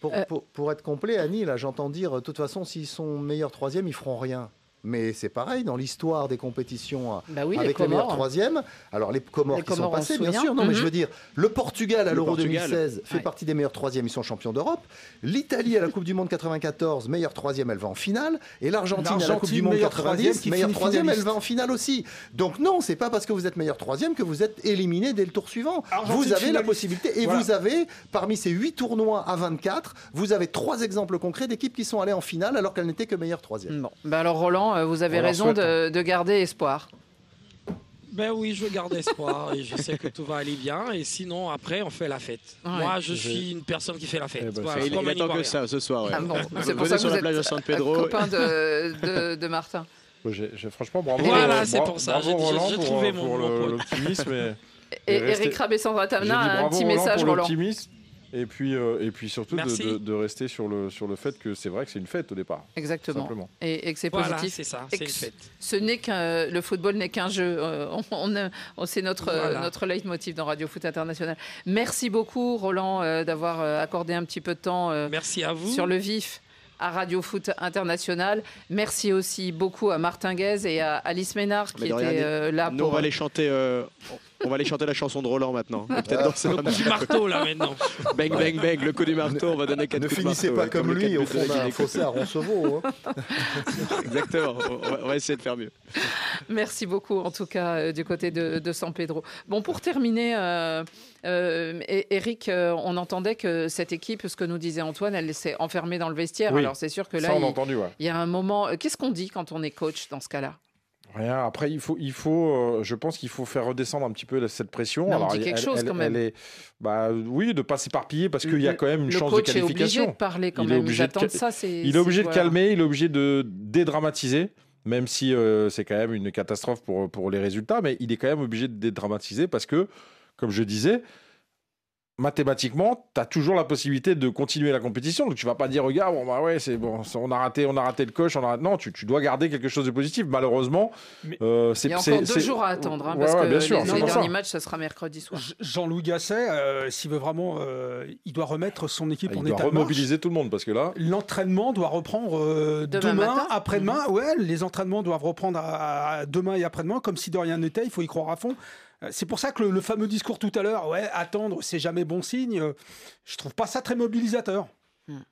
D: Pour, pour- pour être complet, Annie, là, j'entends dire, de toute façon, s'ils sont meilleurs troisième, ils feront rien. Mais c'est pareil dans l'histoire des compétitions euh,
C: Bah oui,
D: avec les, meilleurs
C: Comores.
D: troisième. Alors les Comores
C: Les
D: qui sont
C: Comores,
D: passés, bien sûr. Non, mais
C: Mhm.
D: je veux dire, le Portugal à
J: Le
D: l'Euro
J: Portugal.
D: 2016 fait
C: Ouais.
D: partie des meilleurs troisièmes, ils sont champions d'Europe. L'Italie à la Coupe du Monde 94, meilleure troisième, elle va en finale. Et l'Argentine à la Coupe du Monde
F: meilleure troisième
D: 90,
F: qui
D: meilleure troisième, elle va en finale aussi. Donc non, c'est pas parce que vous êtes meilleur troisième que vous êtes éliminé dès le tour suivant.
F: Argentine
D: vous avez la possibilité et
F: Voilà.
D: vous avez parmi ces huit tournois à 24, vous avez trois exemples concrets d'équipes qui sont allées en finale alors qu'elles n'étaient que meilleures troisième.
C: Bon, bah alors Roland, euh, vous avez
E: On
C: raison de, de garder espoir.
K: Ben oui, je garde espoir et je sais que tout va aller bien. Et sinon, après, on fait la fête.
C: Ouais.
K: Moi, je suis une personne qui fait la fête.
J: Eh ben,
K: Voilà,
J: ça, il, attend que ça ce soir. ouais.
C: Ah bon, c'est pour ça que
J: sur
C: vous
J: la
C: êtes
J: plage de San Pedro.
C: copain de, de, de Martin.
E: J'ai- j'ai- franchement, bravo.
K: Voilà, c'est pour ça, j'ai-
E: pour,
K: trouvé mon-
E: pour
K: mon point.
E: l'optimisme. et-
C: Et
E: et
C: Eric Tamna a un petit
E: Roland
C: message,
E: pour
C: Roland.
E: Et puis, euh, et puis surtout de,
K: Merci.
E: de- de rester sur le, sur le fait que c'est vrai que c'est une fête au départ.
C: Exactement.
E: Simplement.
C: Et, et que c'est
K: Voilà,
C: positif.
K: c'est ça, c'est une fête.
C: Ce n'est qu'un, le football n'est qu'un jeu. Euh, on, on a- on- c'est notre,
K: Voilà.
C: notre leitmotiv dans Radio Foot International. Merci beaucoup, Roland, euh, d'avoir accordé un petit peu de temps euh,
K: Merci à vous.
C: sur le vif à Radio Foot International. Merci aussi beaucoup à Martin Guez et à Alice Ménard qui
J: Mais de rien,
C: étaient euh, là
J: Nous,
C: pour.
J: on va aller chanter. euh, on va aller chanter la chanson de Roland maintenant. Et Peut-être danser
K: Le
J: un
K: coup du marteau, là, maintenant.
J: Bang, bang, bang, le coup du marteau, on va donner quatre
D: Ne
J: coups de
D: finissez pas
J: ouais,
D: comme lui au fond d'un fossé à Roncevaux. hein. [LAUGHS]
J: Exactement, on va, on va essayer de faire mieux.
C: Merci beaucoup, en tout cas, euh, du côté de, de San Pedro. Bon, pour terminer, euh, euh, Eric, euh, on entendait que cette équipe, ce que nous disait Antoine, elle s'est enfermée dans le vestiaire.
E: Oui.
C: Alors, c'est sûr que là,
E: Ça, on
C: il,
E: a entendu, ouais.
C: il y a un moment. Qu'est-ce qu'on dit quand on est coach dans ce cas-là?
E: Rien. Après, il faut, il faut, euh, je pense qu'il faut faire redescendre un petit peu cette pression.
C: Mais on dit
E: elle-
C: quelque
E: elle-
C: chose,
E: elle-
C: quand même.
E: elle est, bah, oui, de pas s'éparpiller parce qu'il y a quand même une chance de
C: coach est obligé
E: qualification.
C: de parler quand
E: Il est
C: même.
E: obligé
C: Ils
E: de
C: ça.
E: Il est obligé de calmer, il est obligé de dédramatiser, même si euh, c'est quand même une catastrophe pour, pour les résultats, mais il est quand même obligé de dédramatiser parce que, comme je disais, mathématiquement, tu as toujours la possibilité de continuer la compétition. Donc tu vas pas dire, regarde, bon, bah ouais, c'est bon, on a raté, on a raté le coach, on a raté- Non, tu, tu dois garder quelque chose de positif. Malheureusement,
F: Mais-
E: euh, c'est
C: Il y a encore deux jours à attendre, hein,
E: Ouais,
C: parce
E: ouais,
C: que
E: bien sûr,
C: les, derniers matchs, ça sera mercredi soir.
F: Jean-Louis Gasset, euh, s'il veut vraiment, euh, il doit remettre son équipe
E: Ah,
F: en
E: il doit
F: état de marche.
E: remobiliser tout le monde parce que là,
F: L'entraînement doit reprendre euh,
C: Demain
F: après-demain. Ouais, les entraînements doivent reprendre à, à demain et après-demain, comme si de rien n'était. Il faut y croire à fond. Euh, C'est pour ça que le, fameux discours tout à l'heure, ouais, attendre, c'est jamais bon signe. euh, Je trouve pas ça très mobilisateur.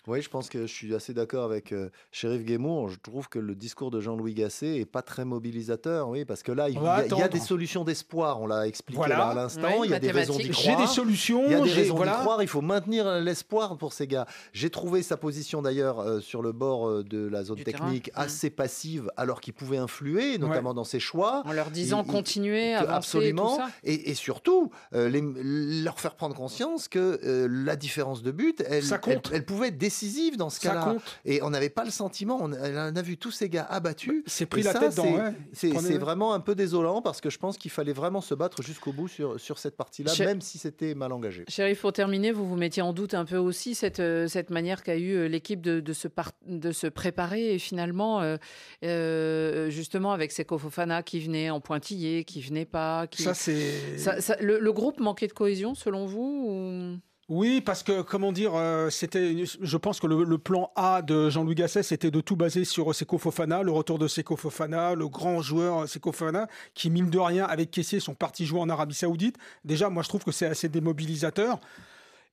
D: Oui, je pense que je suis assez d'accord avec euh, Shérif Guémour. Je trouve que le discours de Jean-Louis Gasset est pas très mobilisateur, oui, parce que là, il y, a- il y a
F: attendre.
D: des solutions d'espoir. On l'a expliqué
F: Voilà.
D: là à l'instant.
C: Oui,
D: il y a des raisons d'y
C: mathématiques.
F: J'ai
D: croire.
F: des solutions.
D: Il y a des raisons
F: voilà.
D: d'y croire. Il faut maintenir l'espoir pour ces gars. J'ai trouvé sa position d'ailleurs euh, sur le bord euh, de la zone
C: Du
D: technique
C: Mm.
D: assez passive, alors qu'il pouvait influer, notamment dans ses choix.
C: En leur disant
D: que-
C: avancez,
D: absolument.
C: tout ça.
D: Et, et surtout, euh, les- leur faire prendre conscience que la différence de but, elle,
F: Ça compte.
D: elle- elle pouvait être décisive dans ce cas-là. Et on n'avait pas le sentiment, on, a vu tous ces gars abattus.
F: Il s'est pris
D: Et
F: la
D: ça,
F: tête dans.
D: c'est-
F: ouais.
D: C'est c'est vraiment un peu désolant parce que je pense qu'il fallait vraiment se battre jusqu'au bout sur, sur cette partie-là, même si c'était mal engagé.
C: Chérie, pour terminer, vous vous mettiez en doute un peu aussi cette, euh, cette manière qu'a eu euh, l'équipe de, de, se par- de se préparer et finalement, euh, euh, justement, avec Seko Fofana qui venait en pointillé, qui venait pas. Qui...
F: Ça, c'est.
C: Ça- ça- le, le groupe manquait de cohésion selon vous ou-
F: Oui, parce que, comment dire, euh, c'était, je pense que le, plan A de Jean-Louis Gasset, c'était de tout baser sur Seko Fofana, le retour de Seko Fofana, le grand joueur Seko Fofana, qui, mine de rien, avec Kessier, sont partis jouer en Arabie Saoudite. Déjà, moi, je trouve que c'est assez démobilisateur.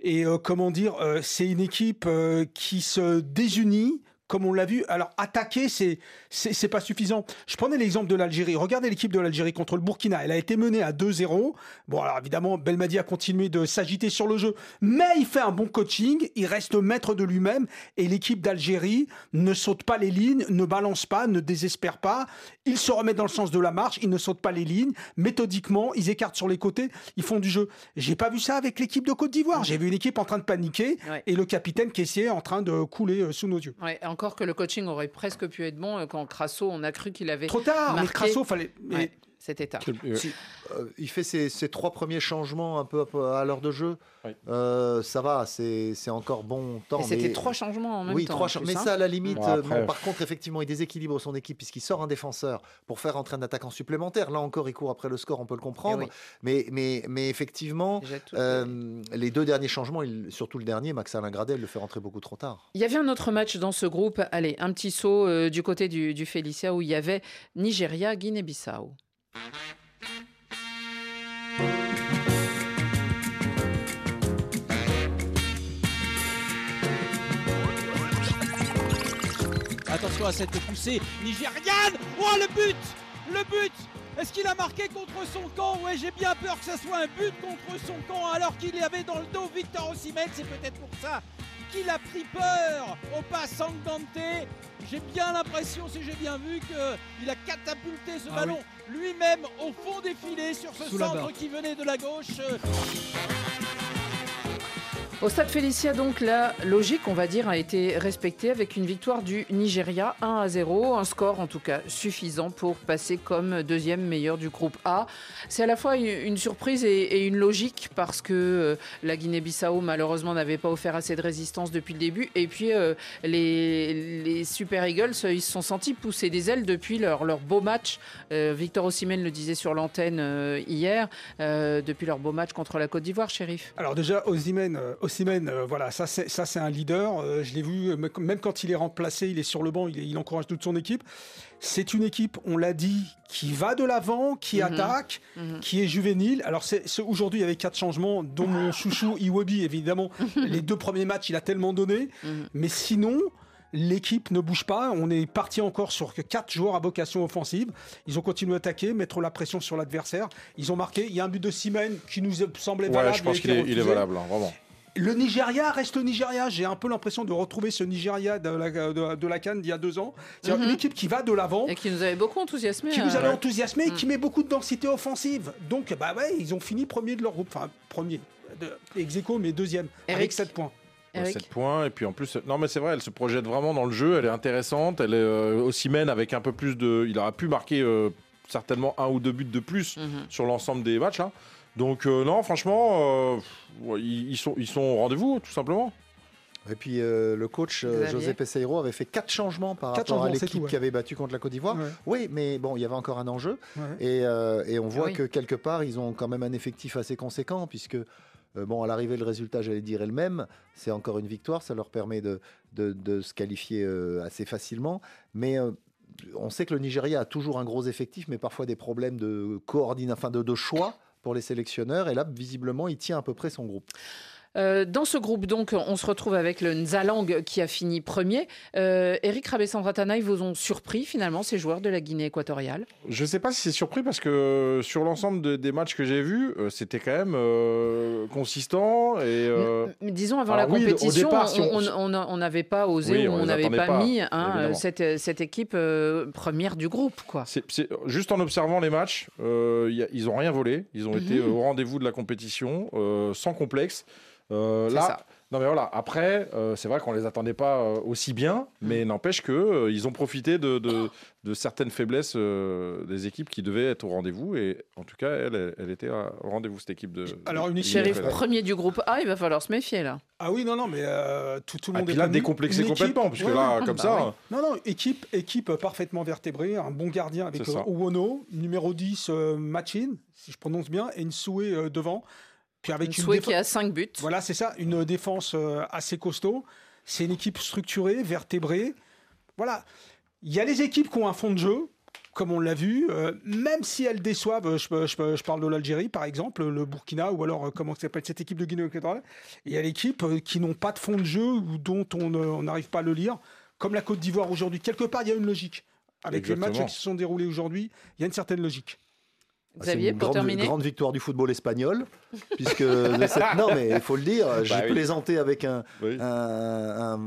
F: Et euh, comment dire, euh, c'est une équipe euh, qui se désunit. Comme on l'a vu, alors attaquer, c'est c'est pas suffisant. Je prenais l'exemple de l'Algérie. Regardez l'équipe de l'Algérie contre le Burkina. Elle a été menée à 2-0. Bon, alors évidemment, Belmadi a continué de s'agiter sur le jeu, mais il fait un bon coaching. Il reste maître de lui-même et l'équipe d'Algérie ne saute pas les lignes, ne balance pas, ne désespère pas. Ils se remettent dans le sens de la marche. Ils ne sautent pas les lignes. Méthodiquement, ils écartent sur les côtés. Ils font du jeu. J'ai pas vu ça avec l'équipe de Côte d'Ivoire. J'ai vu une équipe en train de paniquer
C: Ouais.
F: et le capitaine Kessier en train de couler euh, sous nos yeux.
C: Ouais, encore que le coaching aurait presque pu être bon euh, quand Crasso, on a cru qu'il avait
F: Trop tard, mais. Crasso, fallait.
C: Ouais, c'était tard.
E: euh,
D: Si, euh, il fait ses, ses trois premiers changements un peu à, l'heure de jeu.
E: Oui.
D: Euh, ça va, c'est encore bon temps.
C: C'était trois changements en même
D: oui,
C: temps.
D: trois
C: plus,
D: Mais
C: hein.
D: ça, à la limite,
E: Bon, après-
D: bon, par contre, effectivement, il déséquilibre son équipe puisqu'il sort un défenseur pour faire entrer un attaquant supplémentaire. Là encore, il court après le score, on peut le comprendre.
C: Eh oui.
D: mais, mais, mais effectivement, euh, les deux derniers changements, il- surtout le dernier, Max Alain Gradel le fait rentrer beaucoup trop tard.
C: Il y avait un autre match dans ce groupe. Allez, un petit saut euh, du côté du, du Félicia où il y avait Nigeria, Guinée-Bissau.
N: Attention à cette poussée nigériane. Oh le but Le but Est-ce qu'il a marqué contre son camp? Ouais, j'ai bien peur que ça soit un but contre son camp alors qu'il y avait dans le dos Victor Osimhen. C'est peut-être pour ça qu'il a pris peur au pas Sangante J'ai bien l'impression, si j'ai bien vu, qu'il a catapulté ce
F: Ah
N: ballon lui-même au fond des filets sur ce
F: Sous
N: centre qui venait de la gauche.
C: Au stade Félicia, donc, la logique, on va dire, a été respectée avec une victoire du Nigeria 1 à 0. Un score, en tout cas, suffisant pour passer comme deuxième meilleur du groupe A. C'est à la fois une surprise et une logique parce que euh, la Guinée-Bissau, malheureusement, n'avait pas offert assez de résistance depuis le début. Et puis, euh, les, Super Eagles, euh, ils se sont sentis pousser des ailes depuis leur, leur beau match. Victor Osimhen le disait sur l'antenne hier, depuis leur beau match contre la Côte d'Ivoire, shérif.
F: Alors déjà, Osimhen, euh, Osimhen, euh, voilà, ça c'est ça c'est un leader. Euh, je l'ai vu, euh, même quand il est remplacé, il est sur le banc, il, il encourage toute son équipe. C'est une équipe, on l'a dit, qui va de l'avant, qui
C: Mhm.
F: attaque,
C: Mhm.
F: qui est juvénile. Alors c'est c'est- aujourd'hui, il y avait quatre changements, dont mon [LAUGHS] chouchou Iwobi, évidemment. [LAUGHS] Les deux premiers matchs, il a tellement donné.
C: Mhm.
F: Mais sinon, l'équipe ne bouge pas. On est parti encore sur que quatre joueurs à vocation offensive. Ils ont continué à attaquer, mettre la pression sur l'adversaire. Ils ont marqué. Il y a un but de Simen qui nous semblait
E: Ouais,
F: valable.
E: je pense qu'il est, il est
F: refusé.
E: valable, hein, vraiment.
F: Le Nigeria reste le Nigeria. J'ai un peu l'impression de retrouver ce Nigeria de la, de, de la Cannes d'il y a deux ans. C'est
C: Mhm.
F: une équipe qui va de l'avant,
C: Et qui nous avait beaucoup enthousiasmé.
F: qui nous
C: euh,
F: avait enthousiasmé et
C: Mm.
F: qui met beaucoup de densité offensive. Donc, bah ouais, ils ont fini premier de leur groupe. Enfin, premier. De, ex aequo, mais deuxième.
C: Eric.
F: Avec 7 points.
C: Eric.
E: 7 points et puis en plus non mais c'est vrai elle se projette vraiment dans le jeu elle est intéressante elle est euh, aussi mène avec un peu plus de il aurait pu marquer euh, certainement un ou deux buts de plus
C: Mhm.
E: sur l'ensemble des matchs hein. Donc euh, non franchement euh, ils, ils sont ils sont au rendez-vous tout simplement
D: Et puis euh, le coach euh. José Peseiro avait fait quatre changements par
F: Quatre
D: rapport à
F: changements,
D: l'équipe
F: ouais.
D: qui avait battu contre la Côte d'Ivoire.
F: Ouais.
D: Oui, mais bon, il y avait encore un enjeu.
F: Ouais.
D: Et, euh, et on voit
C: oui.
D: que quelque part, ils ont quand même un effectif assez conséquent, puisque, euh, bon, à l'arrivée, le résultat, j'allais dire, est le même. C'est encore une victoire, ça leur permet de, de, de se qualifier euh, assez facilement. Mais euh, on sait que le Nigeria a toujours un gros effectif, mais parfois des problèmes de coordination, enfin de, de choix pour les sélectionneurs. Et là, visiblement, il tient à peu près son groupe.
C: Euh, dans ce groupe, donc, on se retrouve avec le Nzalang qui a fini premier. Euh, Eric Rabessandratana, ils vous ont surpris finalement ces joueurs de la Guinée équatoriale?
E: Je sais pas si c'est surpris parce que euh, sur l'ensemble de- des matchs que j'ai vus euh, c'était quand même euh, consistant et
C: Mais disons, avant
E: alors
C: la
E: oui,
C: compétition,
E: départ, si
C: on n'avait pas osé
E: Oui,
C: ou
E: on
C: n'avait pas,
E: pas,
C: mis hein, cette, cette équipe première du groupe. Quoi.
E: Juste en observant les matchs, y a- ils ont rien volé. Ils ont été
C: Mhm.
E: euh, au rendez-vous de la compétition, sans complexe. Euh,
C: C'est
E: là,
C: ça.
E: non mais voilà. Après, euh, c'est vrai qu'on les attendait pas euh, aussi bien,
C: Mhm.
E: mais n'empêche que euh, ils ont profité de, de- de certaines faiblesses euh, des équipes qui devaient être au rendez-vous. Et en tout cas, elle, était au rendez-vous cette équipe de.
F: Alors, une
C: Shérif, premier du groupe A, il va falloir se méfier là.
F: Ah oui, non, non, mais euh, tout, tout le
E: Ah,
F: monde
E: puis
F: est
E: là, décomplexé
F: Une équipe-
E: complètement, parce que
F: Ouais,
E: là,
F: ouais.
E: comme
C: bah
E: ça.
C: oui.
F: Non, non, équipe, équipe parfaitement vertébrée, un bon gardien avec euh, Owono, numéro 10, euh, Machin, si je prononce bien, et Nsoué euh, devant. Puis avec une
C: Souhait
F: défense-
C: qui a 5 buts.
F: Voilà, c'est ça, une défense euh, assez costaud. C'est une équipe structurée, vertébrée. Voilà. Il y a les équipes qui ont un fond de jeu, comme on l'a vu, euh, même si elles déçoivent. euh, Je, je- je parle de l'Algérie, par exemple, le Burkina, ou alors, euh, comment s'appelle cette équipe de Guinée équatoriale. Il y a l'équipe euh, qui n'ont pas de fond de jeu ou dont on n'arrive pas à le lire, comme la Côte d'Ivoire aujourd'hui. Quelque part, il y a une logique. Avec les matchs qui se sont déroulés aujourd'hui, il y a une certaine logique.
D: Ah, C'est
C: Xavier,
D: une
C: pour
D: grande,
C: terminer
D: grande victoire du football espagnol, puisque cette- [LAUGHS] non mais il faut le dire, j'ai
E: Bah oui.
D: plaisanté avec un,
E: Oui.
D: un,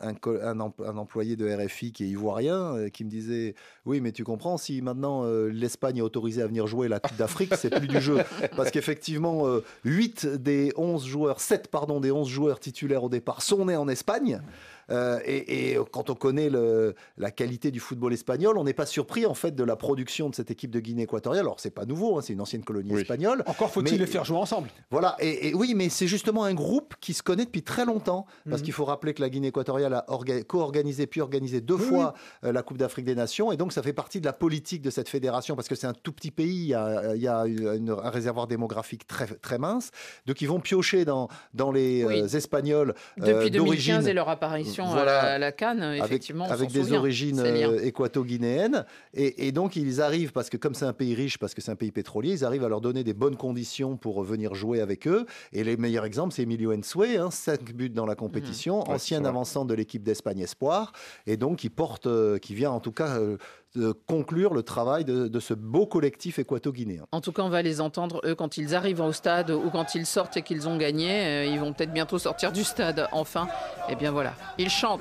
D: un, employé de RFI qui est ivoirien, euh, qui me disait oui mais tu comprends si maintenant euh, l'Espagne est autorisée à venir jouer la Coupe d'Afrique, c'est plus du jeu parce qu'effectivement 8 des 11 joueurs, 7 pardon des 11 joueurs titulaires au départ sont nés en Espagne. Euh, et, et quand on connaît le- la qualité du football espagnol, on n'est pas surpris en fait de la production de cette équipe de Guinée équatoriale. Alors c'est pas nouveau, hein, c'est une ancienne colonie
E: Oui.
D: espagnole.
F: Encore faut-il
D: Mais-
F: les faire jouer ensemble.
D: Voilà, et, et oui, mais c'est justement un groupe qui se connaît depuis très longtemps, parce
F: Mhm.
D: qu'il faut rappeler que la Guinée équatoriale a orga- co-organisé puis organisé deux
F: Oui,
D: fois euh, la Coupe d'Afrique des Nations, et donc ça fait partie de la politique de cette fédération, parce que c'est un tout petit pays, il y a, il y a une- une- un réservoir démographique très, très mince, donc ils vont piocher dans, dans les
C: Oui.
D: euh, Espagnols euh,
C: Depuis 2015
D: d'origine
C: et leur apparition
D: Voilà.
C: à la, la Cannes, effectivement,
D: avec des origines euh, équato-guinéennes. Et, et donc, ils arrivent, parce que comme c'est un pays riche, parce que c'est un pays pétrolier, ils arrivent à leur donner des bonnes conditions pour venir jouer avec eux. Et les meilleurs exemples, c'est Emilio Ensue, hein, 5 buts dans la compétition,
E: Ouais,
D: ancien avançant de l'équipe d'Espagne Espoir. Et donc, qui porte, euh, qui vient en tout cas. euh, de conclure le travail de, de ce beau collectif équato-guinéen.
C: En tout cas, on va les entendre, eux, quand ils arrivent au stade ou quand ils sortent et qu'ils ont gagné. Euh, ils vont peut-être bientôt sortir du stade, enfin. Et bien voilà, ils chantent.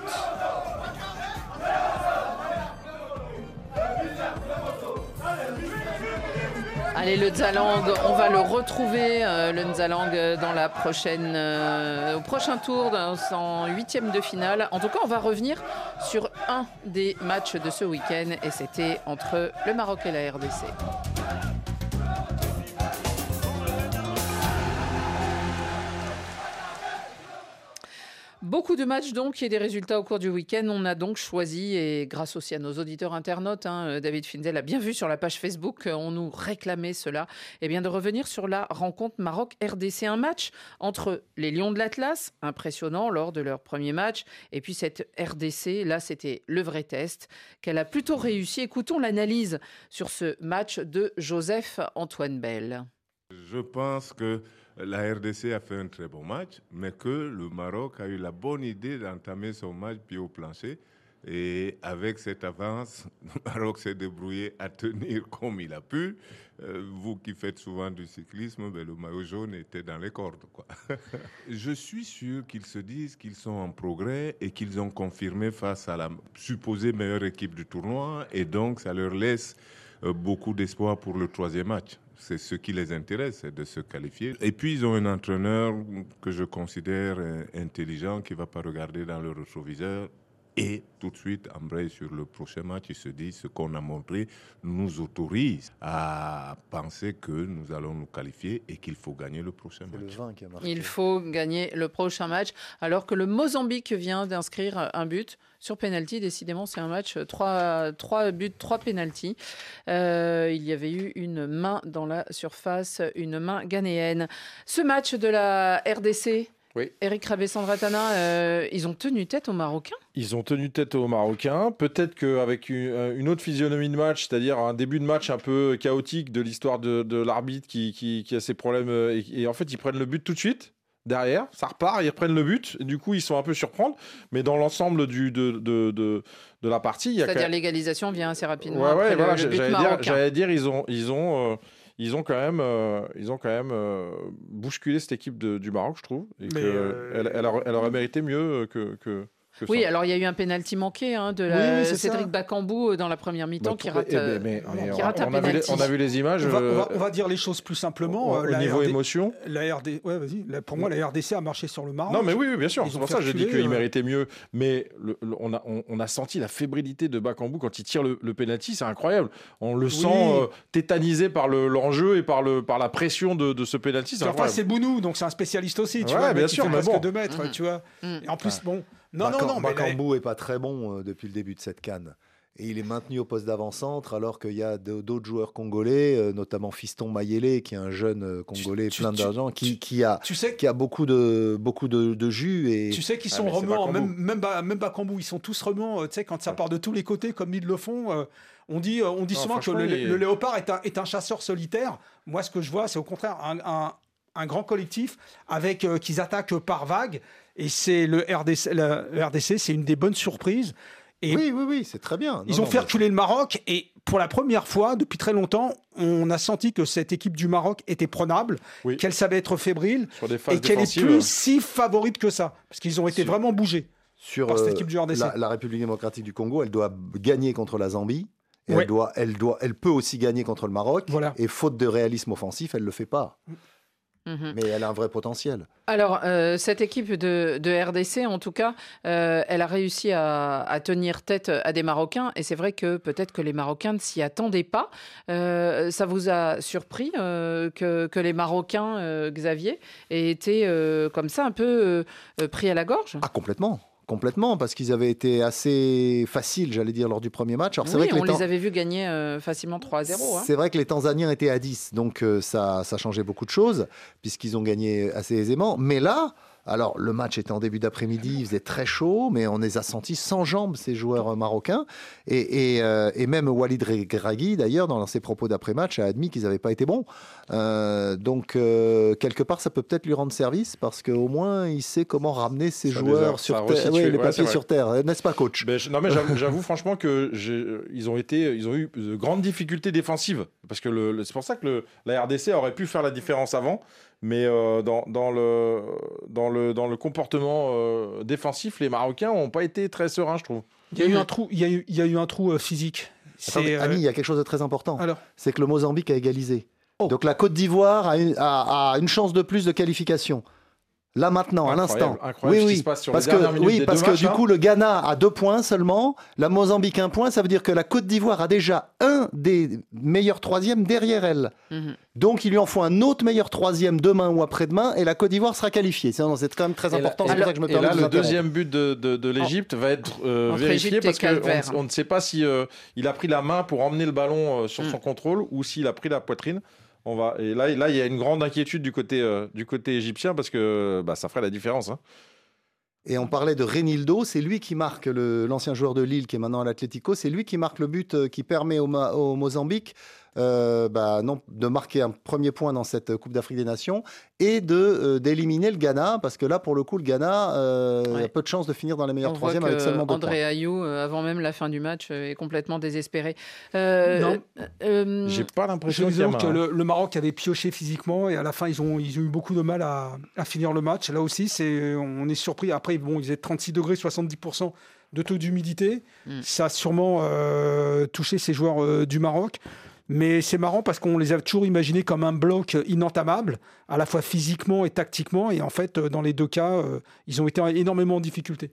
C: Allez, le Nzalang, on va le retrouver, euh, le Nzalang, euh, dans la prochaine, euh, au prochain tour, dans son huitième de finale. En tout cas, on va revenir sur un des matchs de ce week-end, et c'était entre le Maroc et la RDC. Beaucoup de matchs donc et des résultats au cours du week-end. On a donc choisi, et grâce aussi à nos auditeurs internautes, hein, euh, David Finzel a bien vu sur la page Facebook, euh, on nous réclamait cela, et bien de revenir sur la rencontre Maroc-RDC. Un match entre les Lions de l'Atlas, impressionnant lors de leur premier match, et puis cette RDC, là c'était le vrai test, qu'elle a plutôt réussi. Écoutons l'analyse sur ce match de Joseph Antoine Bell.
O: Je pense que la RDC a fait un très bon match, mais que le Maroc a eu la bonne idée d'entamer son match pied au plancher. Et avec cette avance, le Maroc s'est débrouillé à tenir [LAUGHS] comme il a pu. Euh, vous qui faites souvent du cyclisme, ben, le maillot jaune était dans les cordes. Quoi. [LAUGHS] Je suis sûr qu'ils se disent qu'ils sont en progrès et qu'ils ont confirmé face à la supposée meilleure équipe du tournoi. Et donc, ça leur laisse euh, beaucoup d'espoir pour le troisième match c'est ce qui les intéresse, c'est de se qualifier. Et puis, ils ont un entraîneur que je considère euh, intelligent, qui ne va pas regarder dans le rétroviseur et tout de suite embrayer sur le prochain match. Il se dit ce qu'on a montré nous autorise à penser que nous allons nous qualifier et qu'il faut gagner le prochain match.
C: Il faut gagner le prochain match, alors que le Mozambique vient d'inscrire un but sur penalty. Décidément, c'est un match 3, 3 buts, 3 penalty. Euh, il y avait eu une main dans la surface, une main ghanéenne. Ce match de la RDC,
E: oui.
C: Eric Rabé-Sandratana, euh, ils ont tenu tête aux Marocains?
E: Ils ont tenu tête aux Marocains. Peut-être qu'avec une, euh, une, autre physionomie de match, c'est-à-dire un début de match un peu chaotique de l'histoire de, de l'arbitre qui, qui, qui, a ses problèmes, euh, et, et, en fait ils prennent le but tout de suite. Derrière, ça repart, ils reprennent le but. Et du coup, ils sont un peu surprendre. Mais dans l'ensemble du, de, de, de, de, la partie.
C: C'est-à-dire l'égalisation vient assez rapidement.
E: Ouais, ouais, voilà, j'allais dire, j'allais dire, ils ont, ils ont, euh, ils ont quand même, euh, ils ont quand même euh, bousculé cette équipe de, du Maroc, je trouve. Et que,
F: euh,
E: elle, elle, aurait, elle aurait mérité mieux que
C: Oui, alors il y a eu un penalty manqué hein, de
F: Oui,
C: la
F: oui, c'est ça.
C: Cédric Bakambu dans la première mi-temps
E: Bah,
C: qui rate,
E: eh
C: euh,
E: mais- mais
C: qui
E: on-
C: rate un
E: on a vu les-
C: penalty.
E: on a vu les images.
F: On va, on va-
E: euh,
F: on va dire les choses plus simplement.
E: au- au
F: La
E: niveau
F: RD
E: émotion.
F: La RD, ouais, vas-y. La- Pour moi, la RDC a marché sur le Maroc.
E: Non, mais oui, oui, bien sûr. C'est pour ça que j'ai dit qu'il
F: euh,
E: méritait mieux. Mais le- le- on, a, on, on a senti la fébrilité de Bakambu quand il tire le, le penalty. C'est incroyable. On le sent euh, tétanisé par le- l'enjeu et par, le, par la pression de, de ce penalty.
F: Enfin, c'est Bounou, donc c'est un spécialiste aussi. Tu
E: Ouais,
F: vois, le
E: bien sûr,
F: fait
E: mais
F: presque
E: bon.
F: 2 mètres,
C: Mhm.
F: tu vois.
C: Mm.
F: Et en plus, bon. Non,
D: Bacam-
F: non, non,
D: Bakambu est pas très bon euh, depuis le début de cette canne. Et il est maintenu au poste d'avant-centre alors qu'il y a d'autres joueurs congolais, euh, notamment Fiston Mayele, qui est un jeune euh, congolais
F: tu-
D: plein d'argent, qui, qui a,
F: tu sais,
D: qui a beaucoup de, beaucoup de, de jus. Et...
F: tu sais qu'ils
E: Ah,
F: sont
E: Bakambu.
F: même, même, même Bakambu, ils sont tous remuants. euh, Tu sais, quand ça part de tous les côtés, comme ils le font, on dit, on dit
E: Non,
F: souvent que le,
E: il-
F: le léopard est un, est un chasseur solitaire. Moi, ce que je vois, c'est au contraire un, un- un grand collectif avec euh, qu'ils attaquent par vague. Et c'est le RDC, la- le RDC, c'est une des bonnes surprises. Et
D: Oui, oui, oui, c'est très bien.
F: Ils ont
D: non,
F: fait reculer le Maroc et pour la première fois depuis très longtemps, on a senti que cette équipe du Maroc était prenable,
E: Oui.
F: qu'elle savait être fébrile
E: Sur des phases
F: et qu'elle est plus si favorite que ça. Parce qu'ils ont été
D: Sur-
F: vraiment bougés.
D: sur
F: par cette
D: euh,
F: équipe du RDC.
D: la, la République démocratique du Congo, elle doit gagner contre la Zambie. Et
F: Ouais.
D: elle, doit, elle, doit, elle peut aussi gagner contre le Maroc.
F: Voilà.
D: Et faute de réalisme offensif, elle ne le fait pas.
C: Mhm.
D: Mais elle a un vrai potentiel.
C: Alors, euh, cette équipe de, de RDC, en tout cas, euh, elle a réussi à, à tenir tête à des Marocains. Et c'est vrai que peut-être que les Marocains ne s'y attendaient pas. Euh, ça vous a surpris euh, que, que les Marocains, euh, Xavier, aient été euh, comme ça un peu euh, pris à la gorge?
D: Ah, complètement. Complètement, parce qu'ils avaient été assez faciles, j'allais dire, lors du premier match. Alors, c'est
C: Oui,
D: vrai que
C: on
D: les
C: avait vus gagner euh, facilement 3 à 0. hein.
D: C'est vrai que les Tanzaniens étaient à 10, donc euh, ça, ça changeait beaucoup de choses, puisqu'ils ont gagné assez aisément. Mais là, Alors, le match était en début d'après-midi, il faisait très chaud, mais on les a sentis sans jambes, ces joueurs marocains. Et, et, euh, et même Walid Regragui, d'ailleurs, dans ses propos d'après-match, a admis qu'ils n'avaient pas été bons. Euh, donc, euh, quelque part, ça peut peut-être lui rendre service, parce qu'au moins, il sait comment ramener ses
E: Ça
D: joueurs
E: a-
D: sur terre.
E: resitué,
D: Oui, les
E: ouais,
D: papiers
E: c'est vrai.
D: sur terre, n'est-ce pas, coach?
E: Ben, je- non mais j'avoue, franchement que j'ai- ils ont été, ils ont eu de grandes difficultés défensives parce que c'est pour ça que le- la RDC aurait pu faire la différence avant, mais euh, dans, dans le dans le dans le comportement euh, défensif, les Marocains n'ont pas été très sereins, je trouve.
F: Il y a eu un trou, il y a eu, il y a eu un trou euh, physique. Euh,
D: Ami, il y a quelque chose de très important.
F: Alors
D: C'est que le Mozambique a égalisé. Donc la Côte d'Ivoire a a- a une chance de plus de qualification. Là maintenant, à l'instant.
E: incroyable
D: oui,
E: ce qui
D: oui.
E: se passe sur les
D: parce que,
E: dernières minutes
D: oui,
E: des
D: parce
E: deux
D: que
E: matchs,
D: du
E: hein.
D: coup, le Ghana a deux points seulement, la Mozambique un point. Ça veut dire que la Côte d'Ivoire a déjà un des meilleurs troisièmes derrière elle.
C: Mhm.
D: Donc il lui en faut un autre meilleur troisième demain ou après-demain et la Côte d'Ivoire sera qualifiée. C'est c'est quand même très
E: Et
D: important.
E: et
D: C'est pour
E: là-
D: ça que je me
E: et
D: permets
E: là, le deuxième but de, de, de l'Égypte va être euh, vérifié parce qu'on on ne sait pas si euh, il a pris la main pour emmener le ballon euh, sur
C: Mm.
E: son contrôle ou s'il a pris la poitrine. On va et là, il y a une grande inquiétude du côté euh, du côté égyptien parce que bah, ça ferait la différence. hein.
D: Et on parlait de Renildo, c'est lui qui marque, l'ancien joueur de Lille qui est maintenant à l'Atlético, c'est lui qui marque le but euh, qui permet au, au Mozambique euh, bah, non, de marquer un premier point dans cette Coupe d'Afrique des Nations et de euh, d'éliminer le Ghana, parce que là, pour le coup, le Ghana euh, a peu de chances de finir dans les meilleurs troisièmes avec seulement deux
C: André
D: points.
C: Ayou, euh, avant même la fin du match, est complètement désespéré. Euh,
F: Non.
C: euh,
E: J'ai pas l'impression
F: que le, le Maroc avait pioché physiquement et à la fin ils ont, ils ont eu beaucoup de mal à, à finir le match. Là aussi, c'est, on est surpris. Après, bon, ils faisaient 36 degrés, 70% de taux d'humidité.
C: Mm.
F: Ça a sûrement euh, touché ces joueurs euh, du Maroc. Mais c'est marrant parce qu'on les a toujours imaginés comme un bloc inentamable, à la fois physiquement et tactiquement. Et en fait, euh, dans les deux cas, euh, ils ont été énormément en difficulté.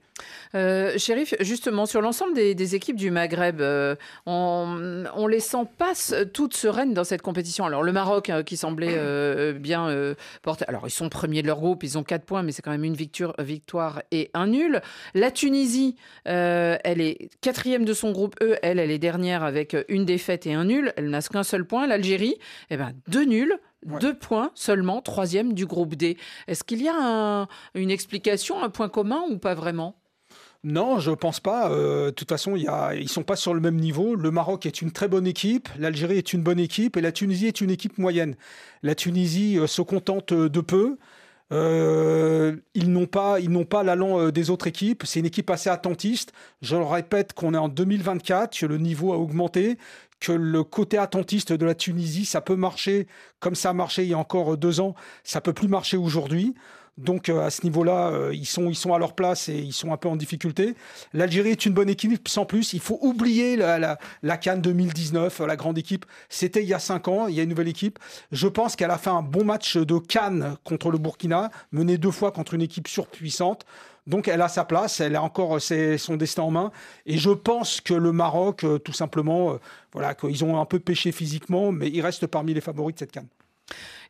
C: Euh, Chérif, justement, sur l'ensemble des, équipes du Maghreb, euh, on, on les sent pas toutes sereines dans cette compétition. Alors, le Maroc, euh, qui semblait bien porter. Alors, ils sont premiers de leur groupe, ils ont 4 points, mais c'est quand même une victoire, et un nul. La Tunisie, elle est quatrième de son groupe E, elle, elle est dernière avec une défaite et un nul. Elle n'a qu'un seul point. L'Algérie, eh ben, deux nuls. Deux points seulement, troisième du groupe D. Est-ce qu'il y a un- une explication, un point commun ou pas vraiment?
F: Non, je pense pas. Euh, de toute façon, y a, ils sont pas sur le même niveau. Le Maroc est une très bonne équipe, l'Algérie est une bonne équipe et la Tunisie est une équipe moyenne. La Tunisie euh, se contente euh, de peu. Euh, ils n'ont pas, ils n'ont pas l'allant des autres équipes. C'est une équipe assez attentiste. Je le répète qu'on est en 2024, que le niveau a augmenté, que le côté attentiste de la Tunisie, ça peut marcher comme ça a marché il y a encore deux ans, ça peut plus marcher aujourd'hui. Donc euh, à ce niveau-là, euh, ils, sont, ils sont à leur place et ils sont un peu en difficulté. L'Algérie est une bonne équipe, sans plus. Il faut oublier la, la, la Cannes 2019, euh, la grande équipe. C'était il y a cinq ans, il y a une nouvelle équipe. Je pense qu'elle a fait un bon match de Cannes contre le Burkina, mené deux fois contre une équipe surpuissante. Donc elle a sa place, elle a encore son destin en main. Et je pense que le Maroc, euh, tout simplement, euh, voilà, qu'ils ont un peu pêché physiquement, mais ils restent parmi les favoris de cette Cannes.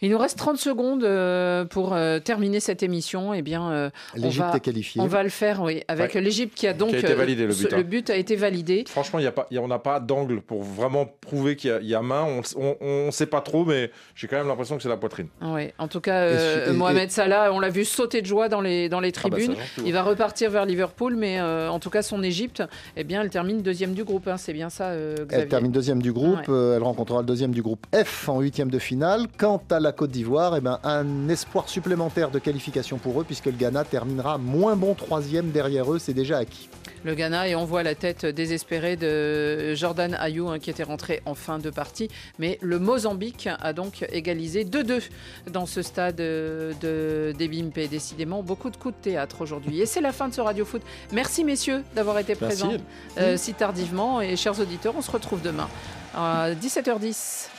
C: Il nous reste 30 secondes euh, pour euh, terminer cette émission. Eh bien, euh, on
D: L'Égypte
C: va-
D: est qualifiée.
C: On va le faire, oui, avec
E: Ouais.
C: l'Égypte qui a donc
E: Qui a été validé, le
C: ce-
E: but, hein.
C: le but a été validé.
E: Franchement, il y a pas, il y a- on n'a pas d'angle pour vraiment prouver qu'il y a- il y, a main. On ne sait pas trop, mais j'ai quand même l'impression que c'est la poitrine.
C: Oui, en tout cas, euh,
E: Et- et-
C: Mohamed Salah, on l'a vu sauter de joie dans les, dans les
E: Ah bah,
C: tribunes. il va repartir vers Liverpool, mais euh, en tout cas, son Égypte, eh bien, elle termine deuxième du groupe. hein. C'est bien ça, euh, Xavier.
D: Elle termine deuxième du groupe,
C: Ouais.
D: elle rencontrera le deuxième du groupe F en huitième de finale. Quant à la Côte d'Ivoire, eh ben, un espoir supplémentaire de qualification pour eux, puisque le Ghana terminera moins bon troisième derrière eux, c'est déjà acquis.
C: le Ghana et on voit la tête désespérée de Jordan Ayou hein, qui était rentré en fin de partie. Mais le Mozambique a donc égalisé 2-2 dans ce stade euh, de d'Ebimpe. Décidément, beaucoup de coups de théâtre aujourd'hui. Et c'est la fin de ce Radio Foot. Merci messieurs d'avoir été
E: Merci.
C: présents euh, si tardivement. Et chers auditeurs, on se retrouve demain à 17h10.